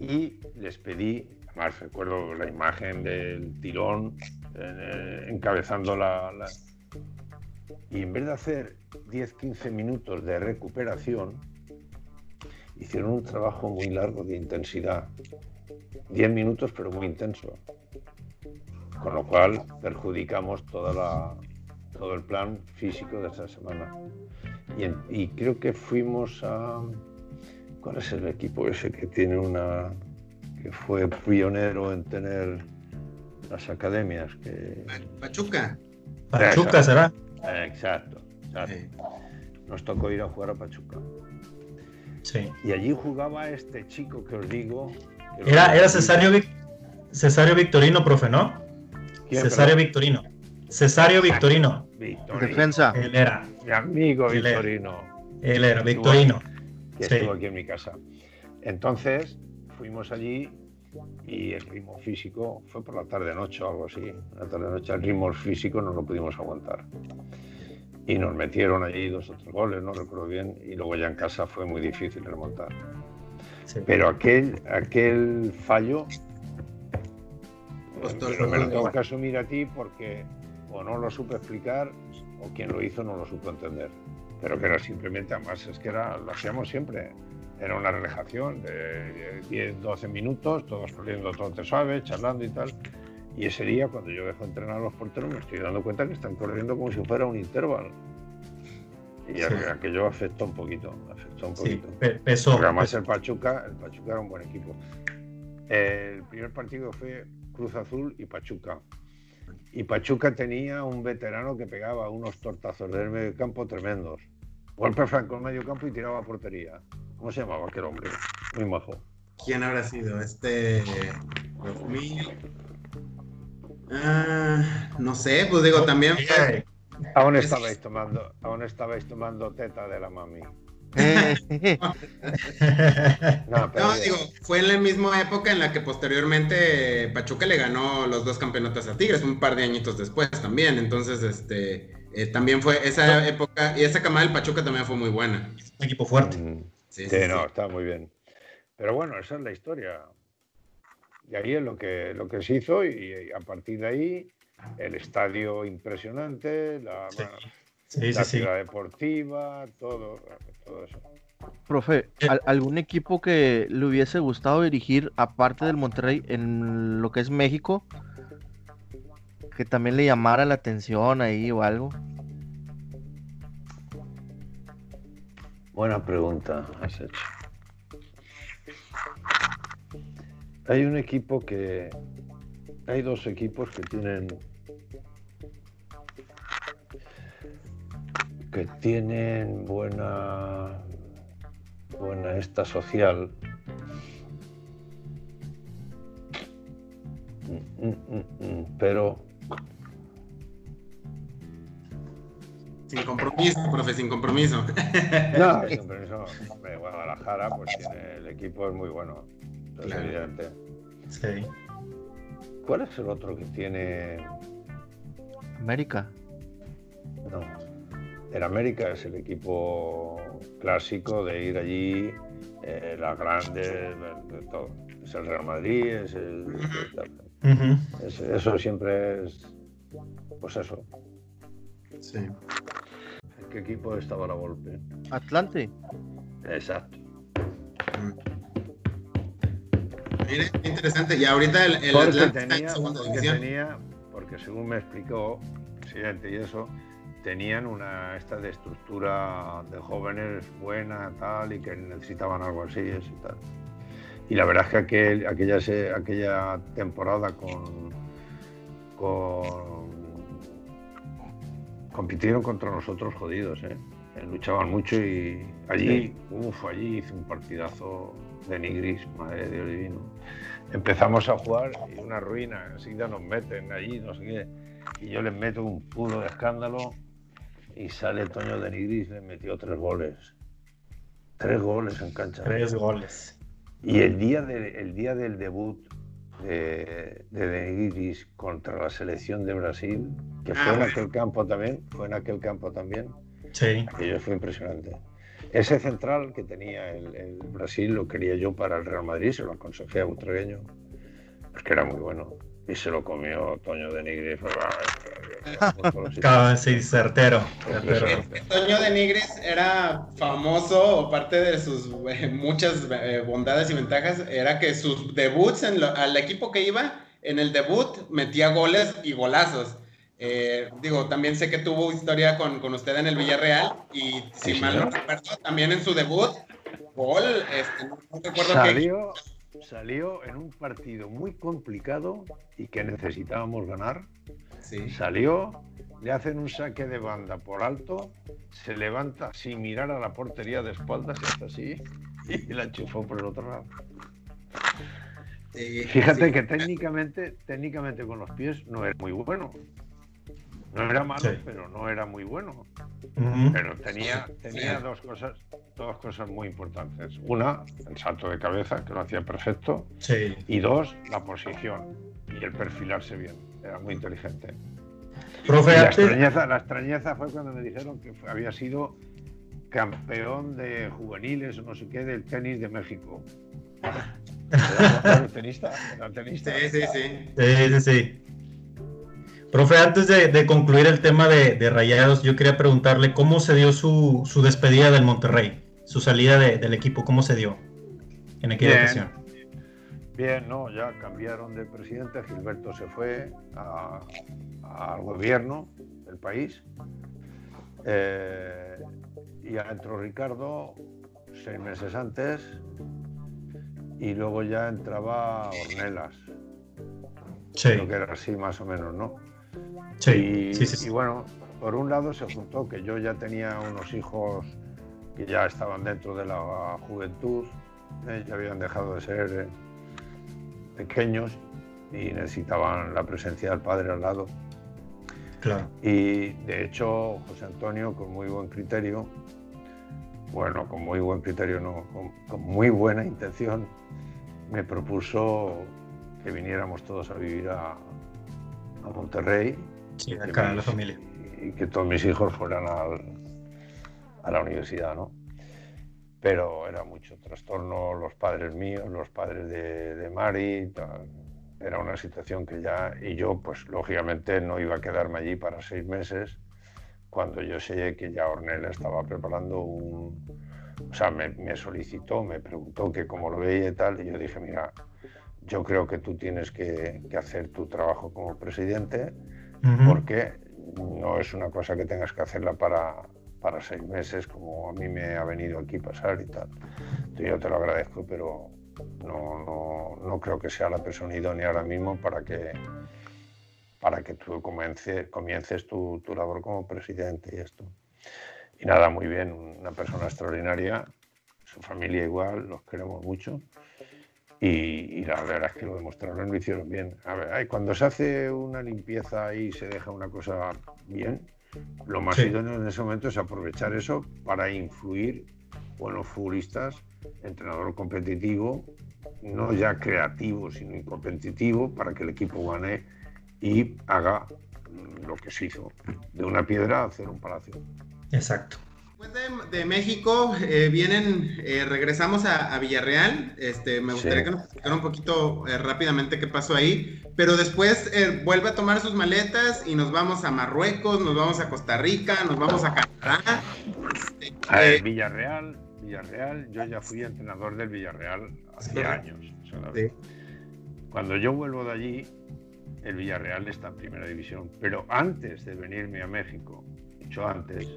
Speaker 1: y les pedí, además recuerdo la imagen del tirón eh, encabezando la, la- Y en vez de hacer 10-15 minutos de recuperación, hicieron un trabajo muy largo de intensidad. 10 minutos, pero muy intenso. Con lo cual perjudicamos toda la, todo el plan físico de esa semana. Y, creo que fuimos a. ¿Cuál es el equipo ese que tiene una. que fue pionero en tener las academias? Que...
Speaker 2: Pachuca.
Speaker 3: Pachuca será.
Speaker 1: Exacto, exacto. Nos tocó ir a jugar a Pachuca.
Speaker 3: Sí.
Speaker 1: Y allí jugaba este chico que os digo. que
Speaker 3: Era, era. Cesario, Vic- Cesario Victorino, profe, ¿no?
Speaker 1: ¿Quién,
Speaker 3: Cesario
Speaker 1: perdón?
Speaker 3: Victorino. Cesario Victorino.
Speaker 1: Victorino.
Speaker 4: Defensa.
Speaker 3: Él era.
Speaker 1: Mi amigo
Speaker 3: Él era.
Speaker 1: Victorino.
Speaker 3: Él era Victorino.
Speaker 1: que
Speaker 3: Sí.
Speaker 1: estuvo aquí en mi casa. Entonces fuimos allí y el ritmo físico fue por la tarde-noche o algo así. La tarde-noche el ritmo físico no lo pudimos aguantar. Y nos metieron allí dos o tres goles, no recuerdo bien, y luego ya en casa fue muy difícil remontar.
Speaker 3: Sí.
Speaker 1: Pero aquel, aquel fallo
Speaker 2: Pues
Speaker 1: pero me lo tengo que asumir a ti porque o no lo supe explicar o quien lo hizo no lo supo entender. Pero que era simplemente, además es que era, lo hacíamos siempre. Era una relajación de 10, 12 minutos, todos corriendo trote suave, charlando y tal. Y ese día, cuando yo dejo entrenar a los porteros, me estoy dando cuenta que están corriendo como si fuera un intervalo. Y aquello afectó un poquito, afectó un poquito.
Speaker 3: Sí,
Speaker 1: Porque además el Pachuca, el Pachuca era un buen equipo. El primer partido fue Cruz Azul y Pachuca. Y Pachuca tenía un veterano que pegaba unos tortazos del medio campo tremendos. Golpe franco en medio campo y tiraba a portería. ¿Cómo se llamaba aquel hombre? Muy majo.
Speaker 2: ¿Quién habrá sido? Este. Ah, no sé, pues digo, también
Speaker 1: Aún estabais tomando, aún estabais tomando teta de la mami.
Speaker 2: no, digo, fue en la misma época en la que posteriormente Pachuca le ganó los dos campeonatos a Tigres, un par de añitos después también. Entonces, este, eh, también fue esa época, y esa camada del Pachuca también fue muy buena.
Speaker 3: Un equipo fuerte.
Speaker 1: Mm, sí, no, está muy bien. Pero bueno, esa es la historia. Y ahí es lo que, lo que se hizo, y a partir de ahí, el estadio impresionante, la, ciudad deportiva, todo, todo eso.
Speaker 4: Profe. ¿algún equipo que le hubiese gustado dirigir, aparte del Monterrey, en lo que es México? Que también le llamara la atención ahí o algo.
Speaker 1: Buena pregunta has hecho. Hay un equipo que. Hay dos equipos que tienen. que tienen buena. buena esta social. Mm, mm, mm, pero
Speaker 2: Sin compromiso, profe, sin compromiso.
Speaker 1: No, sin compromiso. Guadalajara, pues tiene, el equipo es muy bueno. Es evidente.
Speaker 3: Sí.
Speaker 1: ¿Cuál es el otro que tiene?
Speaker 4: América.
Speaker 1: No. El América es el equipo clásico de ir allí, eh, las grandes, de todo. Es el Real Madrid, es el. eso siempre es. Pues eso.
Speaker 2: Sí.
Speaker 1: ¿Qué equipo estaba la golpe?
Speaker 4: Atlante.
Speaker 1: Exacto.
Speaker 2: Mire, interesante. Y ahorita el, el
Speaker 1: Atlante tenía, porque tenía, porque según me explicó el presidente y eso, tenían una esta de estructura de jóvenes buena, tal, y que necesitaban algo así y tal. Y la verdad es que aquel, aquella, aquella temporada con, con compitieron contra nosotros jodidos, ¿eh? ¿eh? luchaban mucho y allí, uff, allí hice un partidazo de Nigris, madre de Dios divino. Empezamos a jugar y una ruina, enseguida nos meten allí, no sé qué, y yo les meto un pudo de escándalo y sale Toño de Nigris, le metió tres goles. Tres goles en cancha.
Speaker 3: Tres goles.
Speaker 1: Y el día, de, el día del debut de, de contra la selección de Brasil, que fue en ah. aquel campo también, fue en aquel campo también.
Speaker 3: Sí.
Speaker 1: Aquello fue impresionante. Ese central que tenía el, Brasil lo quería yo para el Real Madrid, se lo aconsejé a Butragueño, porque era muy bueno. Y se lo comió Toño de Nigris.
Speaker 3: sí, certero.
Speaker 2: Toño de Nigris era famoso, o parte de sus eh, muchas eh, bondades y ventajas, era que sus debuts en al equipo que iba, en el debut metía goles y golazos. Eh, digo, también sé que tuvo historia con, con usted en el Villarreal y si mal no recuerdo, también en su debut, gol, este, no, recuerdo
Speaker 1: salió, salió en un partido muy complicado y que necesitábamos ganar Salió, le hacen un saque de banda por alto, se levanta sin mirar a la portería de espaldas hasta así, y la enchufó por el otro lado. Fíjate que técnicamente, técnicamente con los pies no era muy bueno. No era malo, pero no era muy bueno. Pero tenía, tenía dos cosas, dos cosas muy importantes. Una, el salto de cabeza, que lo hacía perfecto. Y dos, la posición y el perfilarse bien. Era muy inteligente. la, extrañeza, fue cuando me dijeron que había sido campeón de juveniles o no sé qué del tenis de México. ¿Era tenista?
Speaker 2: tenista? Sí, sí, sí.
Speaker 3: Sí, sí, sí. Profe, antes de, concluir el tema de, Rayados, yo quería preguntarle cómo se dio su, despedida del Monterrey, su salida del equipo, cómo se dio en aquella ocasión.
Speaker 1: Bien, no, ya cambiaron de presidente, Gilberto se fue al gobierno del país eh, y entró Ricardo seis meses antes y luego ya entraba Ornelas. Sí. Creo que era así más o menos, ¿no?
Speaker 3: Sí.
Speaker 1: Y,
Speaker 3: sí, sí,
Speaker 1: y bueno, por un lado se juntó que yo ya tenía unos hijos que ya estaban dentro de la juventud, eh, ya habían dejado de ser eh, pequeños y necesitaban la presencia del padre al lado.
Speaker 3: Claro.
Speaker 1: Y de hecho, José Antonio, con muy buen criterio, bueno, con muy buen criterio, no, con, muy buena intención, me propuso que viniéramos todos a vivir a, Monterrey.
Speaker 3: Sí, acá en la familia.
Speaker 1: Y, que todos mis hijos fueran a la universidad, ¿no? Pero era mucho trastorno, los padres míos, los padres de, de Mari, era una situación que ya, y yo pues lógicamente no iba a quedarme allí para seis meses cuando yo sé que ya Ornella estaba preparando un... O sea, me, solicitó, me preguntó que cómo lo veía y tal, y yo dije, mira, yo creo que tú tienes que, hacer tu trabajo como presidente, porque no es una cosa que tengas que hacerla para, para seis meses, como a mí me ha venido aquí pasar y tal. Entonces, yo te lo agradezco, pero no, no, no creo que sea la persona idónea ahora mismo para que para que tú comiences tu, tu, labor como presidente y esto. Y nada, muy bien, una persona extraordinaria, su familia igual, los queremos mucho. Y, la verdad es que lo demostraron, lo hicieron bien. A ver, cuando se hace una limpieza y se deja una cosa bien, lo más idóneo en ese momento es aprovechar eso para influir buenos futbolistas, entrenador competitivo, no ya creativo, sino competitivo, para que el equipo gane y haga lo que se hizo, de una piedra hacer un palacio.
Speaker 3: Exacto.
Speaker 2: Después de, México eh, vienen, eh, regresamos a, Villarreal. Este, me gustaría que nos explicara un poquito eh, rápidamente qué pasó ahí, pero después vuelve a tomar sus maletas y nos vamos a Marruecos, nos vamos a Costa Rica, nos vamos a Canadá.
Speaker 1: a ver, Villarreal, Villarreal, yo ya fui entrenador del Villarreal hace años. Cuando yo vuelvo de allí, el Villarreal está en primera división. Pero antes de venirme a México, mucho antes,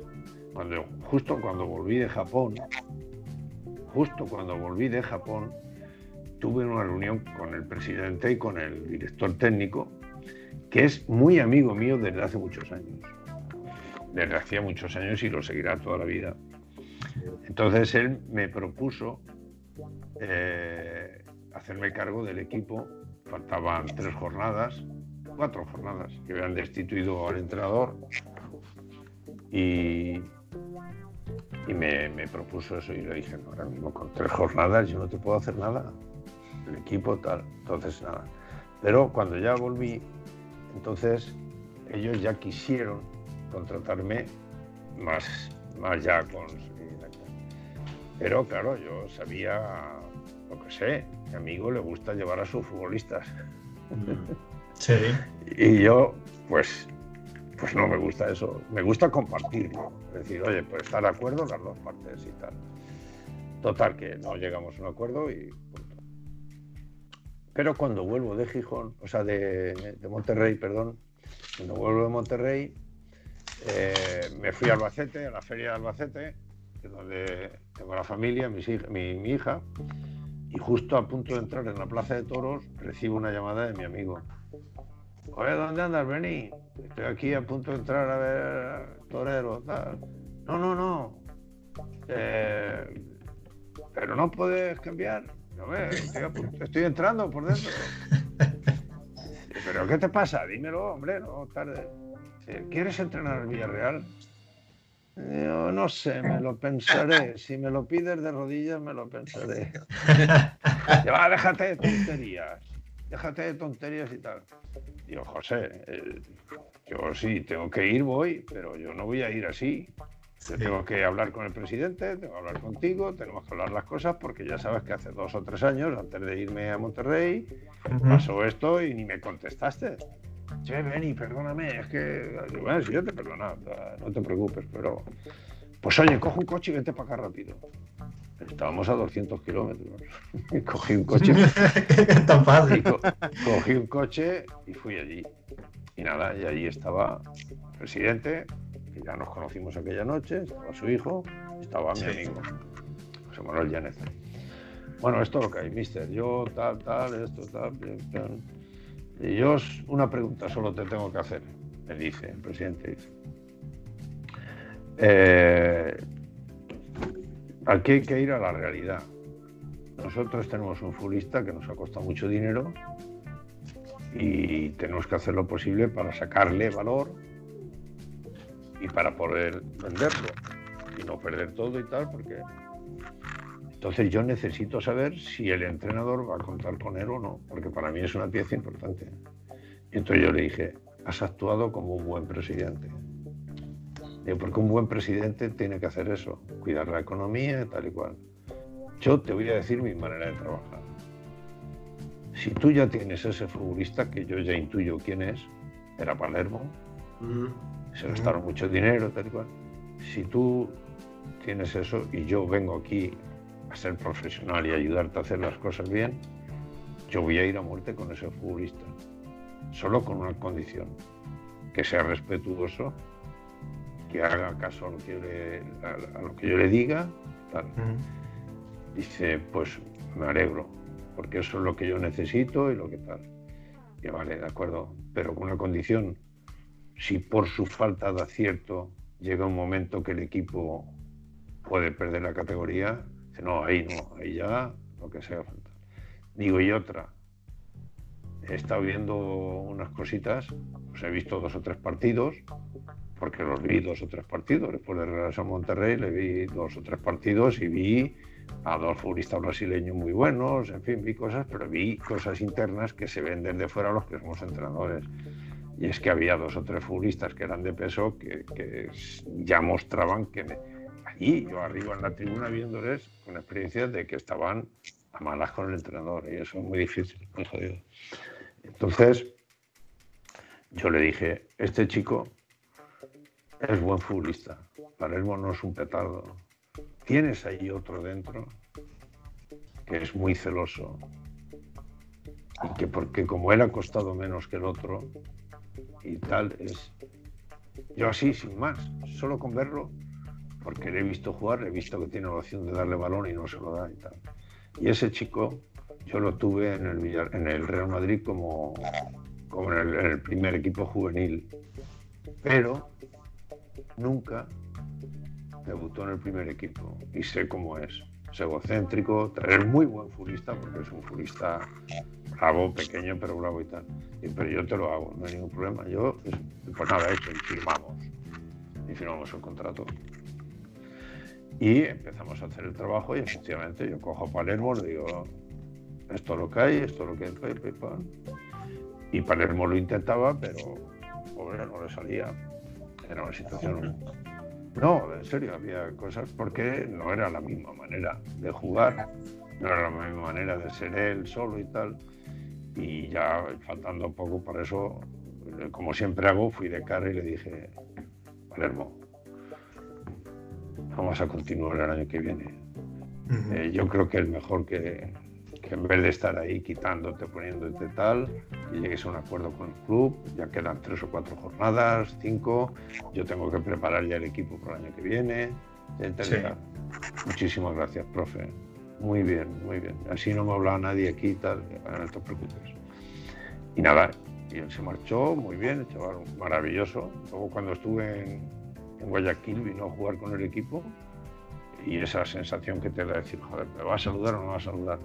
Speaker 1: cuando, justo cuando volví de Japón, justo cuando volví de Japón, tuve una reunión con el presidente y con el director técnico, que es muy amigo mío desde hace muchos años. Desde hacía muchos años y lo seguirá toda la vida. Entonces él me propuso eh, hacerme cargo del equipo. Faltaban tres jornadas cuatro jornadas que habían destituido al entrenador y, y me, propuso eso y le dije, no, ahora mismo con tres jornadas yo no te puedo hacer nada, el equipo tal, entonces nada. Pero cuando ya volví, entonces ellos ya quisieron contratarme más, más ya con... Pero claro, yo sabía lo que sé, mi amigo le gusta llevar a sus futbolistas.
Speaker 3: Mm. Sí.
Speaker 1: Y yo, pues, pues no me gusta eso. Me gusta compartirlo. Es decir, oye, pues estar de acuerdo las dos partes y tal. Total, que no llegamos a un acuerdo y punto. Pero cuando vuelvo de Gijón, o sea, de, Monterrey, perdón, cuando vuelvo de Monterrey, eh, me fui a Albacete, a la feria de Albacete, donde tengo la familia, mi, mi hija, y justo a punto de entrar en la plaza de toros, recibo una llamada de mi amigo Oye, ¿dónde andas? Vení. Estoy aquí a punto de entrar a ver torero. Tal. No, no, no. Eh, pero no puedes cambiar. No, estoy, estoy, entrando por dentro. ¿Pero qué te pasa? Dímelo, hombre, no tarde. ¿Quieres entrenar al Villarreal? Yo no sé, me lo pensaré. Si me lo pides de rodillas, me lo pensaré. Va, déjate de tonterías déjate de tonterías y tal. Digo, José, eh, yo sí, tengo que ir, voy, pero yo no voy a ir así. Yo tengo que hablar con el presidente, tengo que hablar contigo, tenemos que hablar las cosas porque ya sabes que hace dos o tres años, antes de irme a Monterrey, pasó esto y ni me contestaste. che, Benny, perdóname, es que, bueno, si yo te perdono, no te preocupes, pero, pues oye, coge un coche y vete para acá rápido. Estábamos a 200 kilómetros. cogí un coche.
Speaker 3: Tan fácil.
Speaker 1: cogí un coche y fui allí. Y nada, y allí estaba el presidente, que ya nos conocimos aquella noche, estaba su hijo, estaba mi amigo, José Manuel Llanes. Bueno, esto es lo que hay, mister. Yo, tal, tal, esto, tal, tal. Y yo, una pregunta solo te tengo que hacer, me dice el presidente. Dice. Eh, aquí hay que ir a la realidad. Nosotros tenemos un futbolista que nos ha costado mucho dinero y tenemos que hacer lo posible para sacarle valor y para poder venderlo y no perder todo y tal, porque entonces yo necesito saber si el entrenador va a contar con él o no, porque para mí es una pieza importante. Y entonces yo le dije, has actuado como un buen presidente. Porque un buen presidente tiene que hacer eso, cuidar la economía tal y cual. Yo te voy a decir mi manera de trabajar. Si tú ya tienes ese futbolista, que yo ya intuyo quién es, era Palermo, se gastaron mucho dinero, tal y cual. Si tú tienes eso y yo vengo aquí a ser profesional y ayudarte a hacer las cosas bien, yo voy a ir a muerte con ese futbolista. Solo con una condición, que sea respetuoso, que haga caso a lo que yo le, a, lo que yo le diga. Dice, pues me alegro, porque eso es lo que yo necesito y lo que tal. Y vale, de acuerdo, pero con una condición, si por su falta de acierto llega un momento que el equipo puede perder la categoría, no, ahí no, ahí ya lo que sea falta. Digo, y otra, he estado viendo unas cositas, pues he visto dos o tres partidos, porque los vi dos o tres partidos. Después de regresar a Monterrey le vi dos o tres partidos y vi a dos futbolistas brasileños muy buenos, en fin, vi cosas, pero vi cosas internas que se ven desde fuera los que somos entrenadores. Y es que había dos o tres futbolistas que eran de peso que, que ya mostraban que, me, y yo arriba en la tribuna viéndoles con experiencias de que estaban a malas con el entrenador y eso es muy difícil, muy jodido. Entonces, yo le dije, este chico es buen futbolista, Palermo no es un petardo. Tienes ahí otro dentro que es muy celoso y que porque como él ha costado menos que el otro y tal es yo así sin más solo con verlo porque le he visto jugar, he visto que tiene la opción de darle balón y no se lo da y tal. Y ese chico yo lo tuve en el, en el Real Madrid como, como en el, primer equipo juvenil, pero nunca debutó en el primer equipo y sé cómo es. Es egocéntrico, es muy buen futbolista porque es un futbolista bravo, pequeño, pero bravo y tal. pero yo te lo hago, no hay ningún problema. Yo, pues nada, hecho, y firmamos. Y firmamos el contrato. Y empezamos a hacer el trabajo y efectivamente yo cojo Palermo, le digo, esto es lo que hay, esto es lo que hay, y Palermo lo intentaba, pero pobre, no le salía. Era una situación... No, en serio, había cosas porque no era la misma manera de jugar, no era la misma manera de ser él solo y tal. Y ya faltando poco para eso, como siempre hago, fui de cara y le dije, Palermo, vamos a continuar el año que viene. Eh, yo creo que es mejor que, en vez de estar ahí quitándote, poniéndote tal, y llegues a un acuerdo con el club, ya quedan tres o cuatro jornadas, cinco, yo tengo que preparar ya el equipo para el año que viene, Muchísimas gracias, profe. Muy bien, muy bien. Así no me hablaba nadie aquí tal, no te preocupes. Y nada, y él se marchó, muy bien, el chaval maravilloso. Luego cuando estuve en, en Guayaquil vino a jugar con el equipo y esa sensación que te da decir, joder, ¿me va a saludar o no va a saludar?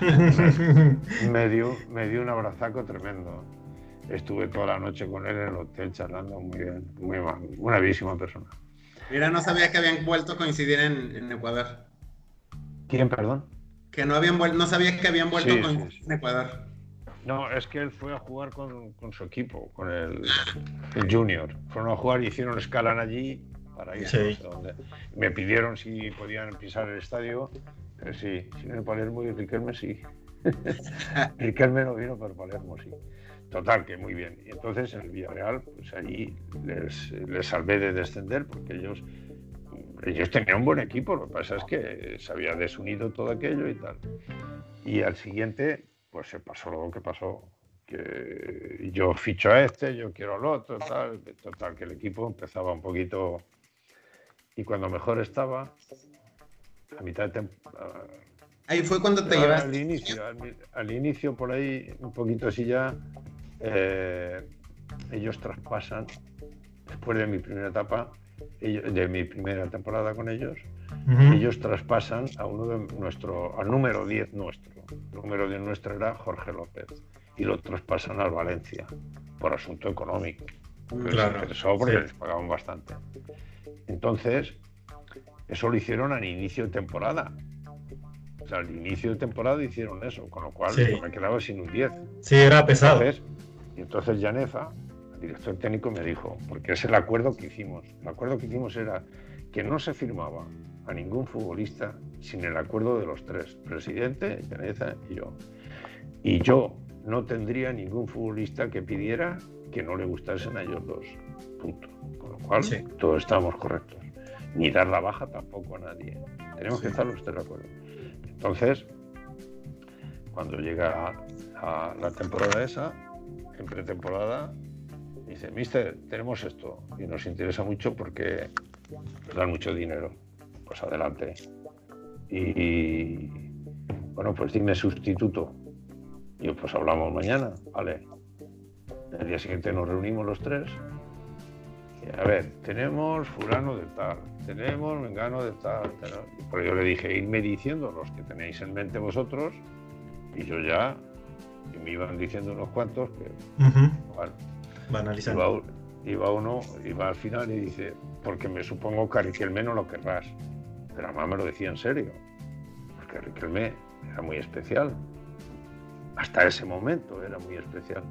Speaker 1: me, dio, me dio un abrazaco tremendo. Estuve toda la noche con él en el hotel charlando muy bien, muy una bellísima persona.
Speaker 2: Mira, no sabía que habían vuelto a coincidir en, Ecuador.
Speaker 1: ¿Quién, perdón?
Speaker 2: Que no habían vuelto, no sabía que habían vuelto a coincidir en Ecuador.
Speaker 1: No, es que él fue a jugar con, su equipo, con el, Junior. Fueron a jugar y hicieron escalan allí para ir donde. Me pidieron si podían pisar el estadio. Pero sí, sin el Palermo y Riquelme sí. Riquelme no vino, pero Palermo sí. Total, que muy bien. Y entonces en el Villarreal, pues allí les, les salvé de descender porque ellos, ellos tenían un buen equipo. Lo que pasa es que se había desunido todo aquello y tal. Y al siguiente, pues se pasó lo que pasó. Que yo ficho a este, yo quiero al otro, tal. Total, que el equipo empezaba un poquito. Y cuando mejor estaba, a mitad de temporada.
Speaker 2: Ahí fue cuando te llevaste.
Speaker 1: Al inicio, al, inicio, por ahí, un poquito así ya, eh, ellos traspasan, después de mi primera etapa, de mi primera temporada con ellos, ellos traspasan a uno de nuestro, al número 10 nuestro. El número 10 nuestro era Jorge López. Y lo traspasan al Valencia, por asunto económico. Claro. porque les pagaban bastante. Entonces, eso lo hicieron al inicio de temporada. O sea, al inicio de temporada hicieron eso, con lo cual yo me quedaba sin un 10.
Speaker 3: Sí, era pesado.
Speaker 1: y entonces Yanefa, el director técnico, me dijo, porque es el acuerdo que hicimos. El acuerdo que hicimos era que no se firmaba a ningún futbolista sin el acuerdo de los tres, presidente, Yanefa y yo. Y yo no tendría ningún futbolista que pidiera que no le gustasen a ellos dos. Punto. Con lo cual, todos estamos correctos ni dar la baja tampoco a nadie. Tenemos que estar los tres de acuerdo. Entonces, cuando llega a, la temporada esa, en pretemporada, dice, Mister, tenemos esto y nos interesa mucho porque nos dan mucho dinero. Pues adelante. Y, bueno, pues dime sustituto. Y pues hablamos mañana, vale. El día siguiente nos reunimos los tres a ver, tenemos fulano de tal, tenemos mengano de tal, Pero yo le dije, irme diciendo los que tenéis en mente vosotros, y yo ya, y me iban diciendo unos cuantos, que
Speaker 3: Va analizando.
Speaker 1: Iba, uno, iba al final y dice, porque me supongo que a Riquelme no lo querrás. Pero además me lo decía en serio, porque Riquelme era muy especial. Hasta ese momento era muy especial.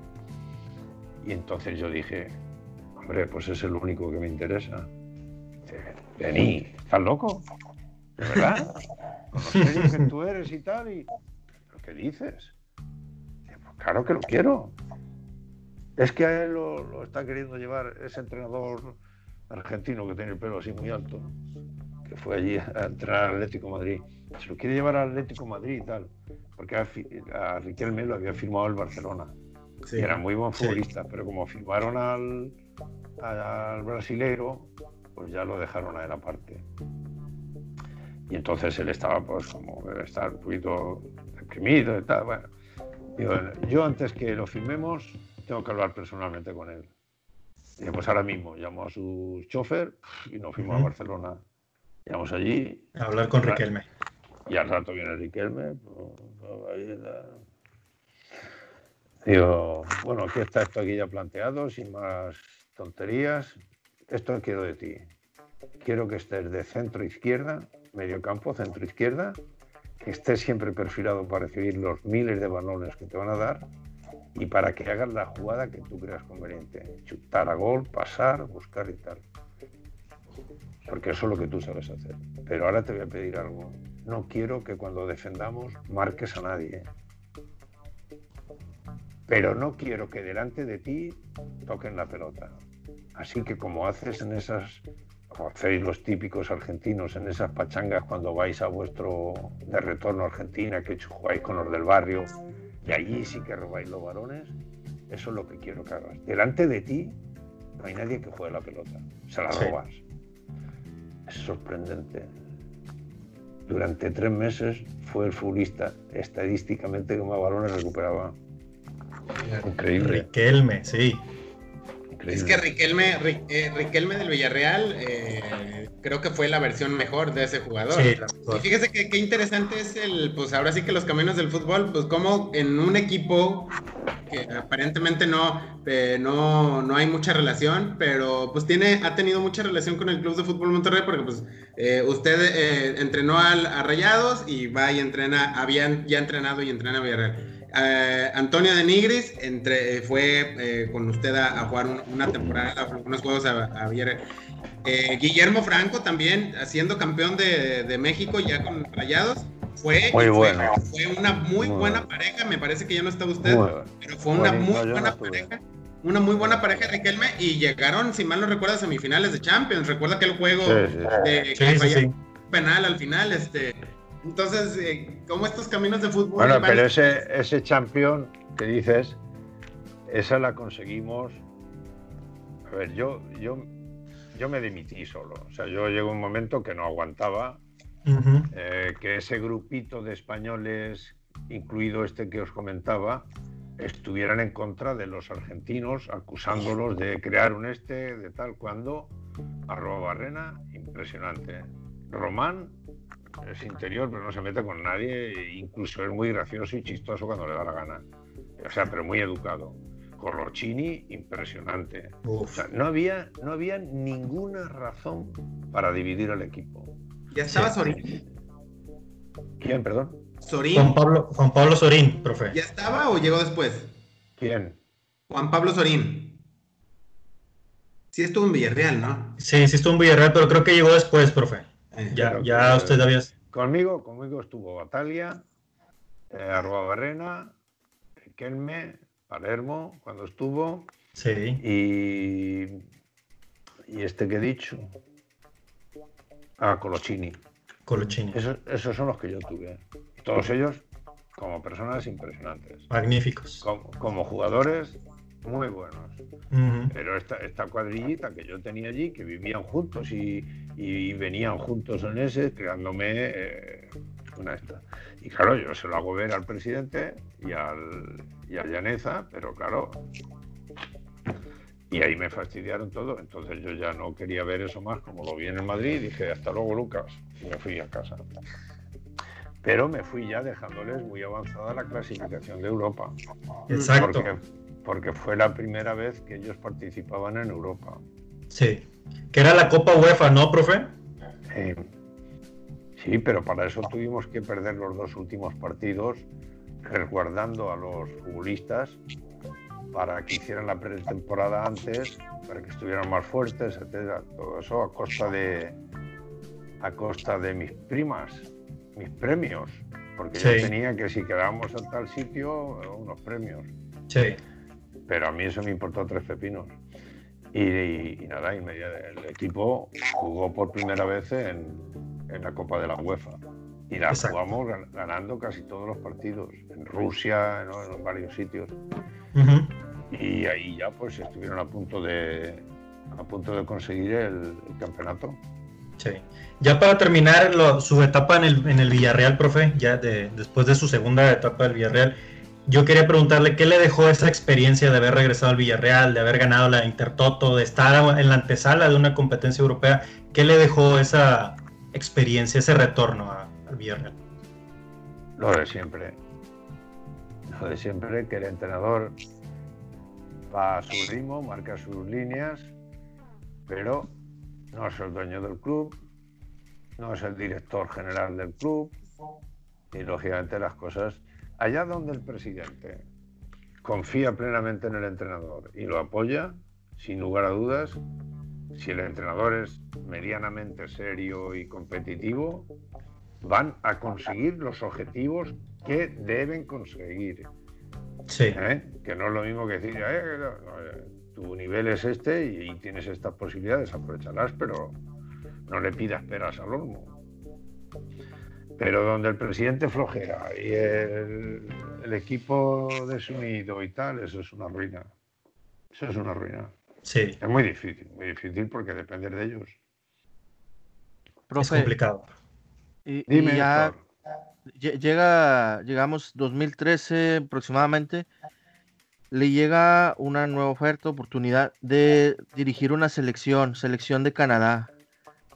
Speaker 1: Y entonces yo dije, Hombre, pues es el único que me interesa. Vení, ¿estás loco? ¿De verdad? Con lo que tú eres y tal, y... ¿Pero qué dices? Pues claro que lo quiero. Es que a él lo, está queriendo llevar ese entrenador argentino que tiene el pelo así muy alto, que fue allí a entrenar al Atlético Madrid. Se lo quiere llevar al Atlético Madrid y tal, porque a, a Riquelme lo había firmado el Barcelona. Y era muy buen futbolista, pero como firmaron al, al brasilero, pues ya lo dejaron a él aparte. Y entonces él estaba, pues, como debe estar un poquito deprimido y tal. Bueno, yo antes que lo firmemos, tengo que hablar personalmente con él. Y pues ahora mismo llamo a su chofer y nos fuimos a Barcelona. Llegamos allí.
Speaker 3: A hablar con Riquelme.
Speaker 1: Y al rato viene Riquelme. Pues, Digo, bueno, aquí está esto aquí ya planteado, sin más tonterías. Esto quiero de ti. Quiero que estés de centro izquierda, medio campo, centro izquierda, que estés siempre perfilado para recibir los miles de balones que te van a dar y para que hagas la jugada que tú creas conveniente. Chutar a gol, pasar, buscar y tal. Porque eso es lo que tú sabes hacer. Pero ahora te voy a pedir algo. No quiero que cuando defendamos marques a nadie. Pero no quiero que delante de ti toquen la pelota. Así que como haces en esas, como hacéis los típicos argentinos en esas pachangas cuando vais a vuestro de retorno a Argentina, que jugáis con los del barrio, y allí sí que robáis los varones, eso es lo que quiero que hagas. Delante de ti no hay nadie que juegue la pelota, se la robas. Es sorprendente. Durante tres meses fue el futbolista estadísticamente que más balones recuperaba.
Speaker 3: Increíble. Riquelme, sí.
Speaker 2: Es que Riquelme, eh, Riquelme del Villarreal eh, creo que fue la versión mejor de ese jugador. y fíjese que qué interesante es el, pues ahora sí que los caminos del fútbol, pues como en un equipo que aparentemente no, eh, no, no, hay mucha relación, pero pues tiene, ha tenido mucha relación con el Club de Fútbol Monterrey porque pues usted entrenó al, a Rayados y va y entrena, habían ya entrenado y entrena a Villarreal. Eh, Antonio de Nigris entre, fue eh, con usted a, jugar una temporada, unos juegos a, eh, Guillermo Franco también, siendo campeón de, México ya con Rayados. Fue,
Speaker 1: muy bueno.
Speaker 2: Fue, una muy, buena pareja, me parece que ya no está usted, pero fue una muy buena pareja. Una muy buena pareja de Riquelme y llegaron, si mal no recuerdo, a semifinales de Champions. Recuerda aquel juego de que penal al final, este. Entonces, eh, como estos caminos de fútbol.
Speaker 1: Bueno, pero ese, ese campeón que dices, esa la conseguimos. A ver, yo, yo, yo me dimití solo. O sea, yo llegó un momento que no aguantaba eh, que ese grupito de españoles, incluido este que os comentaba, estuvieran en contra de los argentinos, acusándolos de crear un este, de tal, cuando arroba Barrena, impresionante. Román es interior, pero no se mete con nadie, incluso es muy gracioso y chistoso cuando le da la gana. O sea, pero muy educado. Corrochini, impresionante. no había, no había ninguna razón para dividir al equipo.
Speaker 2: Ya estaba Sorín.
Speaker 1: ¿Quién, perdón?
Speaker 2: Sorín.
Speaker 3: Juan Pablo, Juan Pablo Sorín, profe.
Speaker 2: ¿Ya estaba o llegó después?
Speaker 1: ¿Quién?
Speaker 2: Juan Pablo Sorín. Sí estuvo en Villarreal, ¿no?
Speaker 3: Sí, sí estuvo en Villarreal, pero creo que llegó después, profe. Eh, ya, ya usted había...
Speaker 1: Conmigo, conmigo estuvo Batalia, eh, Arroba Barrena, Kelme, Palermo, cuando estuvo.
Speaker 3: Sí.
Speaker 1: Y, y este que he dicho, Ah, Colocini.
Speaker 3: Colocini.
Speaker 1: Esos, son los que yo tuve. Todos ellos como personas impresionantes.
Speaker 3: Magníficos.
Speaker 1: Como, jugadores muy buenos. Pero esta, esta, cuadrillita que yo tenía allí, que vivían juntos y, venían juntos en ese, creándome eh, una esta. Y claro, yo se lo hago ver al presidente y al, y a Llaneza, pero claro, y ahí me fastidiaron todo. Entonces yo ya no quería ver eso más. Como lo vi en el Madrid, dije hasta luego, Lucas. Y me fui a casa. Pero me fui ya dejándoles muy avanzada la clasificación de Europa.
Speaker 3: Exacto.
Speaker 1: Porque, fue la primera vez que ellos participaban en Europa.
Speaker 3: Sí. Que era la Copa UEFA, ¿no, profe?
Speaker 1: sí, pero para eso tuvimos que perder los dos últimos partidos resguardando a los futbolistas para que hicieran la pretemporada antes, para que estuvieran más fuertes, etcétera. Todo eso a costa de a costa de mis primas, mis premios, porque yo tenía que si quedábamos en tal sitio unos premios.
Speaker 3: Sí.
Speaker 1: Pero a mí eso me importó tres pepinos. Y, nada, y el equipo jugó por primera vez en, en la Copa de la UEFA. Y la jugamos ganando casi todos los partidos, en Rusia, en varios sitios. Y ahí ya pues estuvieron a punto de, a punto de conseguir el, campeonato.
Speaker 3: Sí. Ya para terminar su etapa en el, en el, Villarreal, profe, ya de, después de su segunda etapa del Villarreal, yo quería preguntarle qué le dejó esa experiencia de haber regresado al Villarreal, de haber ganado la Intertoto, de estar en la antesala de una competencia europea. ¿Qué le dejó esa experiencia, ese retorno al Villarreal?
Speaker 1: Lo de siempre. Lo de siempre, que el entrenador va a su ritmo, marca sus líneas, pero no es el dueño del club, no es el director general del club y lógicamente las cosas allá donde el presidente confía plenamente en el entrenador y lo apoya, sin lugar a dudas, si el entrenador es medianamente serio y competitivo, van a conseguir los objetivos que deben conseguir.
Speaker 3: Sí.
Speaker 1: ¿Eh? Que no es lo mismo que decir, eh, tu nivel es este y, tienes estas posibilidades, aprovecharlas, pero no le pidas peras al olmo. Pero donde el presidente flojera y el, equipo desunido y tal, eso es una ruina. Eso es una ruina.
Speaker 3: Sí.
Speaker 1: Es muy difícil, muy difícil porque depender de ellos.
Speaker 3: es complicado.
Speaker 4: Y, Dime, ya, llega, llegamos 2013 aproximadamente, le llega una nueva oferta, oportunidad de dirigir una selección, selección de Canadá.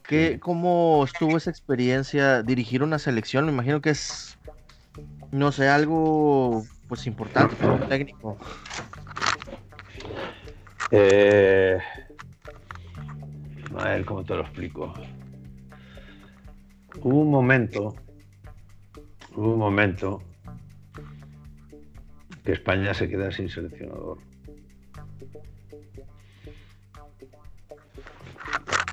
Speaker 4: ¿Qué, ¿Cómo estuvo esa experiencia dirigir una selección? Me imagino que es, no sé, algo pues importante, pero técnico.
Speaker 1: Eh, a ver cómo te lo explico. Hubo un momento Hubo un momento que España se queda sin seleccionador.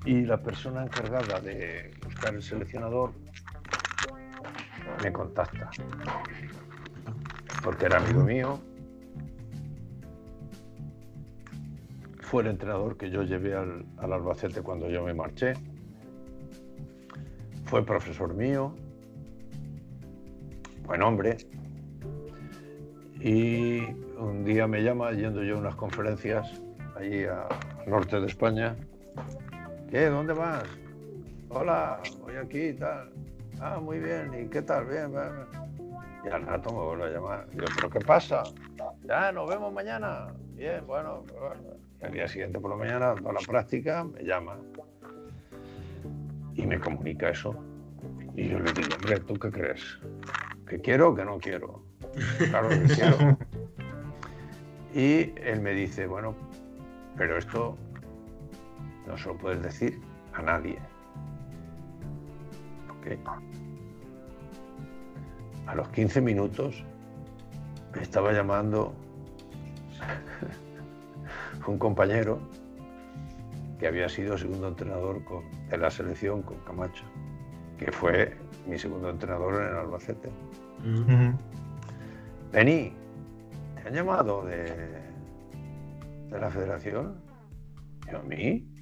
Speaker 1: Y la persona encargada de buscar el seleccionador me contacta. Porque era amigo mío. Fue el entrenador que yo llevé al, al Albacete cuando yo me marché. Fue profesor mío. Buen hombre. Y un día me llama yendo yo a unas conferencias allí al norte de España. ¿Qué? ¿Dónde vas? Hola, voy aquí y tal. Ah, muy bien. ¿Y qué tal? Bien, bien. Y al rato me vuelve a llamar. Digo, ¿pero qué pasa? Ya, nos vemos mañana. Bien, bueno. bueno. Y al día siguiente por la mañana, toda la práctica, me llama. Y me comunica eso. Y yo le digo, hombre, ¿tú qué crees? ¿Que quiero o que no quiero? Claro que quiero. Y él me dice, bueno, pero esto no se lo puedes decir a nadie. A los 15 minutos me estaba llamando un compañero que había sido segundo entrenador con, de la selección con Camacho, que fue mi segundo entrenador en el Albacete. Vení, ¿te han llamado de, de la federación? Yo, ¿a mí?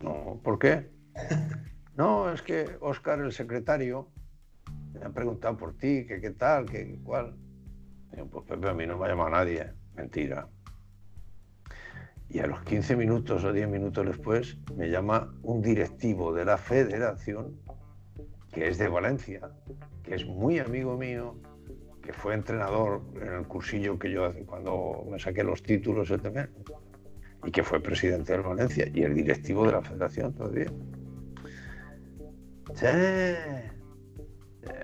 Speaker 1: No, ¿por qué? No, es que Óscar, el secretario, me ha preguntado por ti, qué tal, que cuál. Digo, pues Pepe, a mí no me ha llamado nadie. Mentira. Y a los 15 minutos o 10 minutos después me llama un directivo de la federación, que es de Valencia, que es muy amigo mío, que fue entrenador en el cursillo que yo cuando me saqué los títulos, etc. Y que fue presidente del Valencia y el directivo de la federación todavía. Che,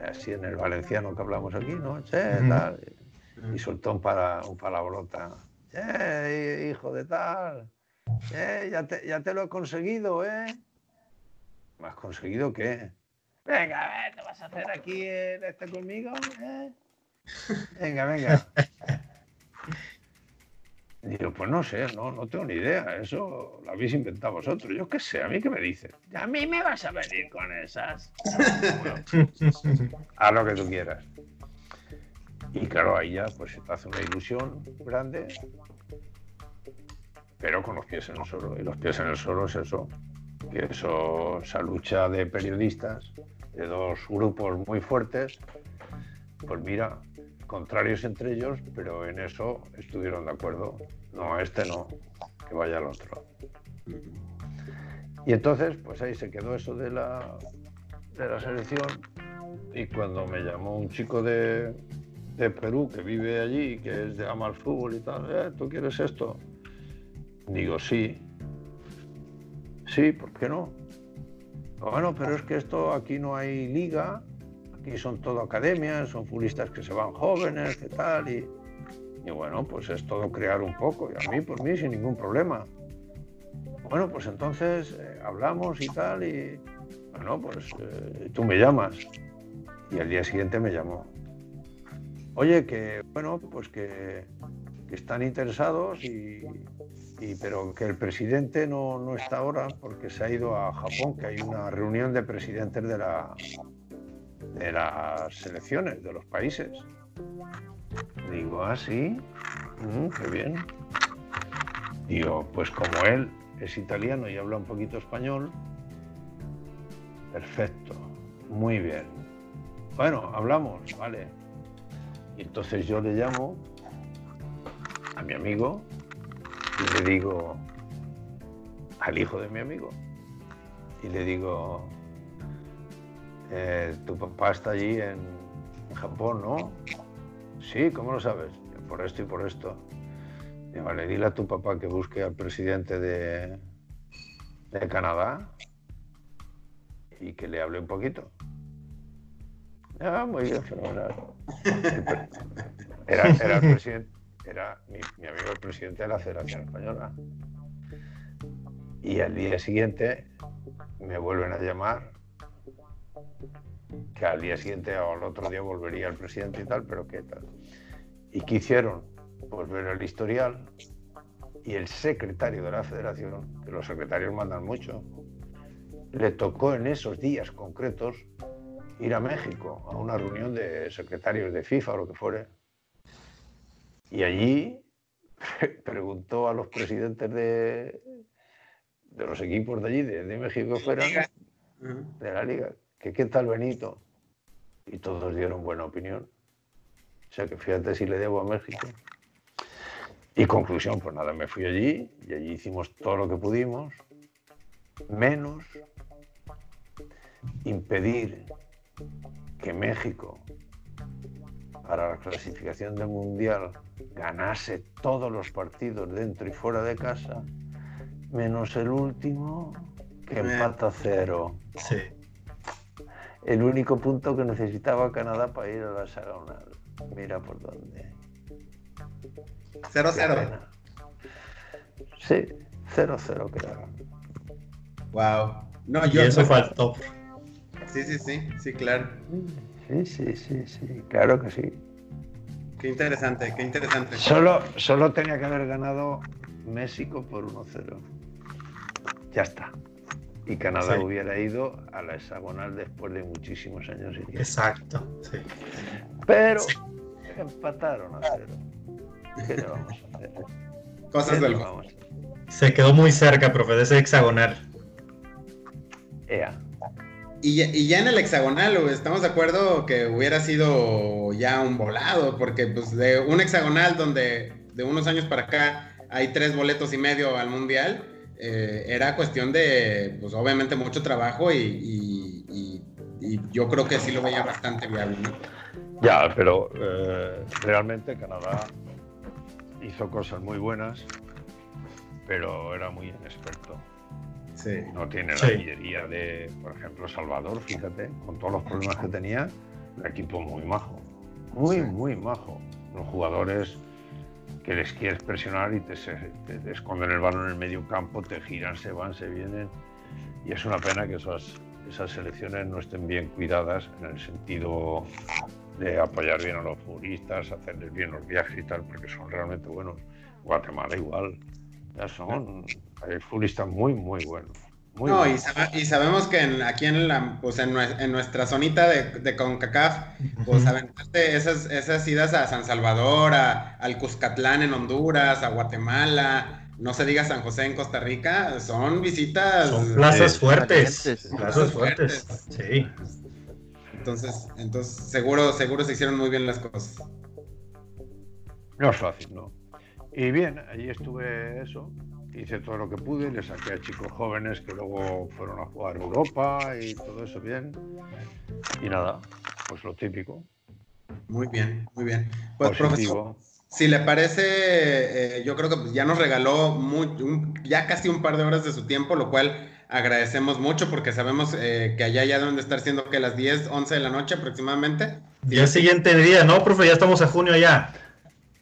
Speaker 1: así en el valenciano que hablamos aquí, ¿no? Che, tal. Y soltó un, para, un palabrota. Che, hijo de tal. Che, ya te, ya te lo he conseguido, ¿eh? ¿Me has conseguido qué? Venga, a ver, ¿te vas a hacer aquí este conmigo? ¿eh? Venga, venga. Digo, pues no sé, no, no tengo ni idea. Eso lo habéis inventado vosotros. Yo qué sé, ¿a mí qué me dices? A mí me vas a venir con esas. Haz lo que tú quieras. Y claro, ahí ya pues se te hace una ilusión grande, pero con los pies en el suelo. Y los pies en el suelo es eso, que eso, esa lucha de periodistas, de dos grupos muy fuertes, pues mira, contrarios entre ellos, pero en eso estuvieron de acuerdo. No, este no, que vaya al otro. Y entonces, pues ahí se quedó eso de la, de la selección. Y cuando me llamó un chico de, de Perú que vive allí, que es de ama el fútbol y tal, eh, ¿tú quieres esto? Digo, sí. Sí, ¿por qué no? Bueno, pero es que esto aquí no hay liga, aquí son todo academias, son futbolistas que se van jóvenes, ¿qué tal? Y, y, bueno, pues es todo crear un poco, y a mí, por mí, sin ningún problema. Bueno, pues entonces eh, hablamos y tal, y bueno, pues eh, tú me llamas. Y al día siguiente me llamó. Oye, que bueno, pues que, que están interesados y, pero que el presidente no, no, está ahora porque se ha ido a Japón, que hay una reunión de presidentes de, la, de las selecciones de los países. Digo, ah, sí, mm, qué bien. Digo, pues como él es italiano y habla un poquito español, perfecto, muy bien. Bueno, hablamos, vale. Y entonces yo le llamo a mi amigo y le digo al hijo de mi amigo y le digo eh, tu papá está allí en, Japón no sí cómo lo sabes por esto y por esto. Y vale dile a tu papá que busque al presidente de, de Canadá y que le hable un poquito ah, muy bien fenomenal. Era, el presidente era mi, mi, amigo el presidente de la Federación Española. Y al día siguiente me vuelven a llamar, que al día siguiente o al otro día volvería el presidente y tal, pero qué tal. ¿Y qué hicieron? Pues ver el historial y el secretario de la federación, que los secretarios mandan mucho, le tocó en esos días concretos ir a México a una reunión de secretarios de FIFA o lo que fuere. Y allí preguntó a los presidentes de, de los equipos de allí, de, México fueran, de la liga, que qué tal Benito. Y todos dieron buena opinión. O sea que fíjate si le debo a México. Y conclusión, pues nada, me fui allí y allí hicimos todo lo que pudimos, menos impedir que México para la clasificación del Mundial ganase todos los partidos dentro y fuera de casa, menos el último que empata cero.
Speaker 3: Sí.
Speaker 1: El único punto que necesitaba Canadá para ir a la hexagonal. Mira por dónde.
Speaker 2: 0-0.
Speaker 1: Sí, 0-0 creo.
Speaker 2: Wow.
Speaker 3: No, yo y eso faltó.
Speaker 2: Sí, sí, sí, sí, claro.
Speaker 1: Sí, sí, sí, sí, claro que sí.
Speaker 2: Qué interesante, qué interesante.
Speaker 1: Solo, solo tenía que haber ganado México por 1-0. Ya está. Y Canadá hubiera ido a la hexagonal después de muchísimos años.
Speaker 3: Exacto, sí.
Speaker 1: Pero empataron a cero. ¿Qué le vamos a hacer?
Speaker 2: Cosas del
Speaker 3: Se quedó muy cerca, profe, de ese hexagonal.
Speaker 1: Ea.
Speaker 2: Y, ya en el hexagonal, estamos de acuerdo que hubiera sido ya un volado, porque pues de un hexagonal donde de unos años para acá hay tres boletos y medio al mundial, eh, era cuestión de, pues obviamente mucho trabajo y, yo creo que sí lo veía bastante viable.
Speaker 1: Ya, pero eh, realmente Canadá hizo cosas muy buenas, pero era muy inexperto. No tiene la artillería de, por ejemplo, Salvador, fíjate, con todos los problemas que tenía, un equipo muy majo. Muy, muy majo. Los jugadores que les quieres presionar y te, esconden el balón en el medio campo, te giran, se van, se vienen. Y es una pena que esas, esas selecciones no estén bien cuidadas en el sentido de apoyar bien a los futbolistas, hacerles bien los viajes y tal, porque son realmente buenos. Guatemala igual, ya son hay futbolistas muy, muy buenos.
Speaker 2: No, y, sabemos que aquí en, la, pues en, nuestra zonita de, de CONCACAF, pues aventaste esas, esas idas a San Salvador, a, al Cuscatlán en Honduras, a Guatemala, no se diga San José en Costa Rica, son visitas.
Speaker 3: Son plazas fuertes. Plazas fuertes. Sí.
Speaker 2: Entonces, entonces seguro, seguro se hicieron muy bien las cosas.
Speaker 1: No es fácil, ¿no? Y bien, allí estuve eso, hice todo lo que pude, le saqué a chicos jóvenes que luego fueron a jugar Europa y todo eso bien. Y nada, pues lo típico.
Speaker 2: Muy bien, muy bien. Pues profesor, si le parece, eh, yo creo que ya nos regaló ya casi un par de horas de su tiempo, lo cual agradecemos mucho porque sabemos eh, que allá ya deben de estar siendo que las 10, 11 de la noche aproximadamente.
Speaker 3: Ya siguiente día, ¿no, profe? Ya estamos a junio ya.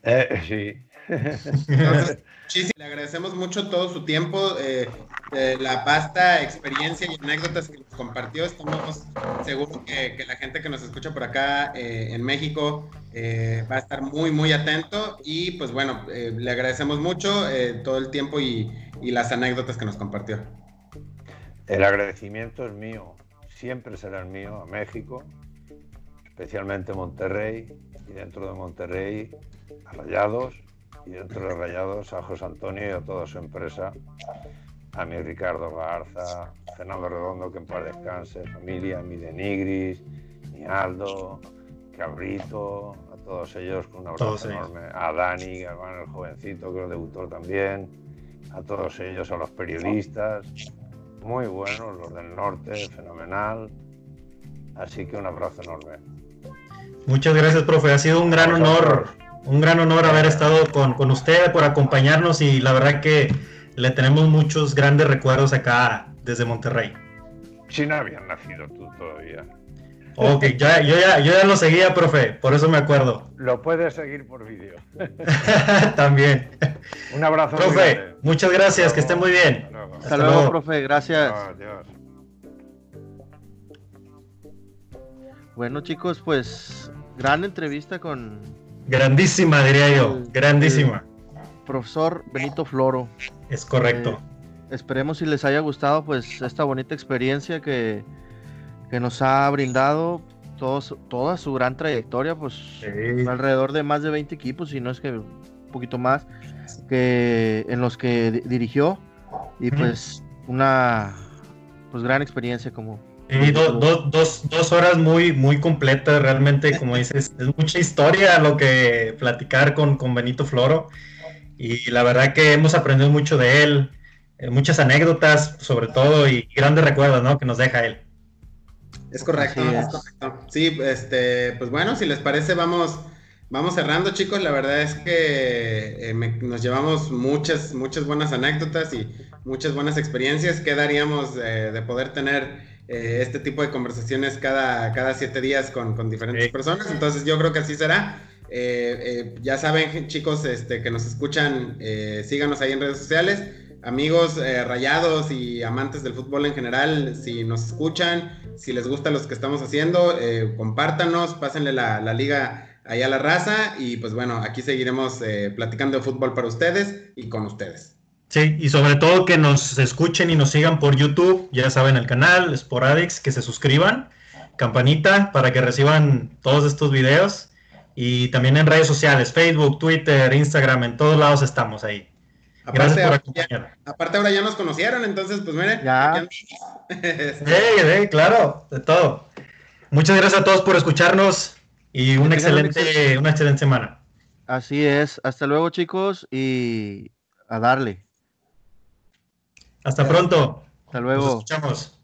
Speaker 1: Eh, sí.
Speaker 2: Entonces, le agradecemos mucho todo su tiempo, eh, la vasta experiencia y anécdotas que nos compartió. Estamos seguros que, la gente que nos escucha por acá eh, en México eh, va a estar muy, muy atento. Y pues bueno, le agradecemos mucho todo el tiempo y, y las anécdotas que nos compartió.
Speaker 1: El agradecimiento es mío, siempre será el mío a México, especialmente Monterrey y dentro de Monterrey a Rayados y dentro de Rayados a José Antonio y a toda su empresa, a mi Ricardo Garza, Fernando Redondo, que en paz descanse, familia, mi Denigris, mi Aldo, Cabrito, a todos ellos con un abrazo enorme, a Dani, hermano el jovencito que debutó también, a todos ellos, a los periodistas, muy buenos, los del norte, fenomenal, así que un abrazo enorme.
Speaker 3: Muchas gracias, profe, ha sido un gran honor un gran honor haber estado con, con, usted, por acompañarnos y la verdad que le tenemos muchos grandes recuerdos acá desde Monterrey.
Speaker 1: Si no habían nacido tú todavía.
Speaker 3: Ok, ya, yo, ya, yo ya lo seguía, profe, por eso me acuerdo.
Speaker 1: Lo puedes seguir por vídeo.
Speaker 3: También.
Speaker 1: Un abrazo.
Speaker 3: Profe, muchas gracias, que esté muy bien.
Speaker 4: Hasta, luego, profe, gracias. Adiós. Bueno chicos, pues gran entrevista con,
Speaker 3: Grandísima, diría yo. Grandísima.
Speaker 4: profesor Benito Floro.
Speaker 3: Es correcto.
Speaker 4: Eh, esperemos si les haya gustado pues esta bonita experiencia que, que nos ha brindado toda su gran trayectoria, pues alrededor de más de 20 equipos, si no es que un poquito más, que en los que dirigió y pues una pues gran experiencia como
Speaker 3: y dos, horas muy, muy completas, realmente, como dices, es mucha historia lo que platicar con, con Benito Floro. Y la verdad que hemos aprendido mucho de él, eh, muchas anécdotas, sobre todo, y grandes recuerdos, ¿no? Que nos deja él.
Speaker 2: Es correcto, es. correcto. Sí, este, pues bueno, si les parece, vamos, vamos cerrando, chicos. La verdad es que eh, nos llevamos muchas, muchas buenas anécdotas y muchas buenas experiencias. ¿Qué daríamos de poder tener eh, este tipo de conversaciones cada, cada siete días con, diferentes personas. Entonces yo creo que así será. Eh, eh, ya saben, chicos, este, que nos escuchan, síganos ahí en redes sociales. Amigos rayados y amantes del fútbol en general, si nos escuchan, si les gusta los que estamos haciendo, compártanos, pásenle la, la liga ahí a la raza y pues bueno, aquí seguiremos platicando de fútbol para ustedes y con ustedes.
Speaker 3: Sí, y sobre todo que nos escuchen y nos sigan por YouTube, ya saben el canal, Sporadix, que se suscriban, campanita para que reciban todos estos videos y también en redes sociales, Facebook, Twitter, Instagram, en todos lados estamos ahí.
Speaker 2: Gracias por acompañarnos. Aparte ahora ya nos conocieron, entonces pues miren. Ya.
Speaker 3: claro, de todo. Muchas gracias a todos por escucharnos y una excelente, una excelente semana.
Speaker 4: Así es. Hasta luego chicos y a darle.
Speaker 3: Hasta pronto.
Speaker 4: Hasta luego.
Speaker 3: Nos escuchamos.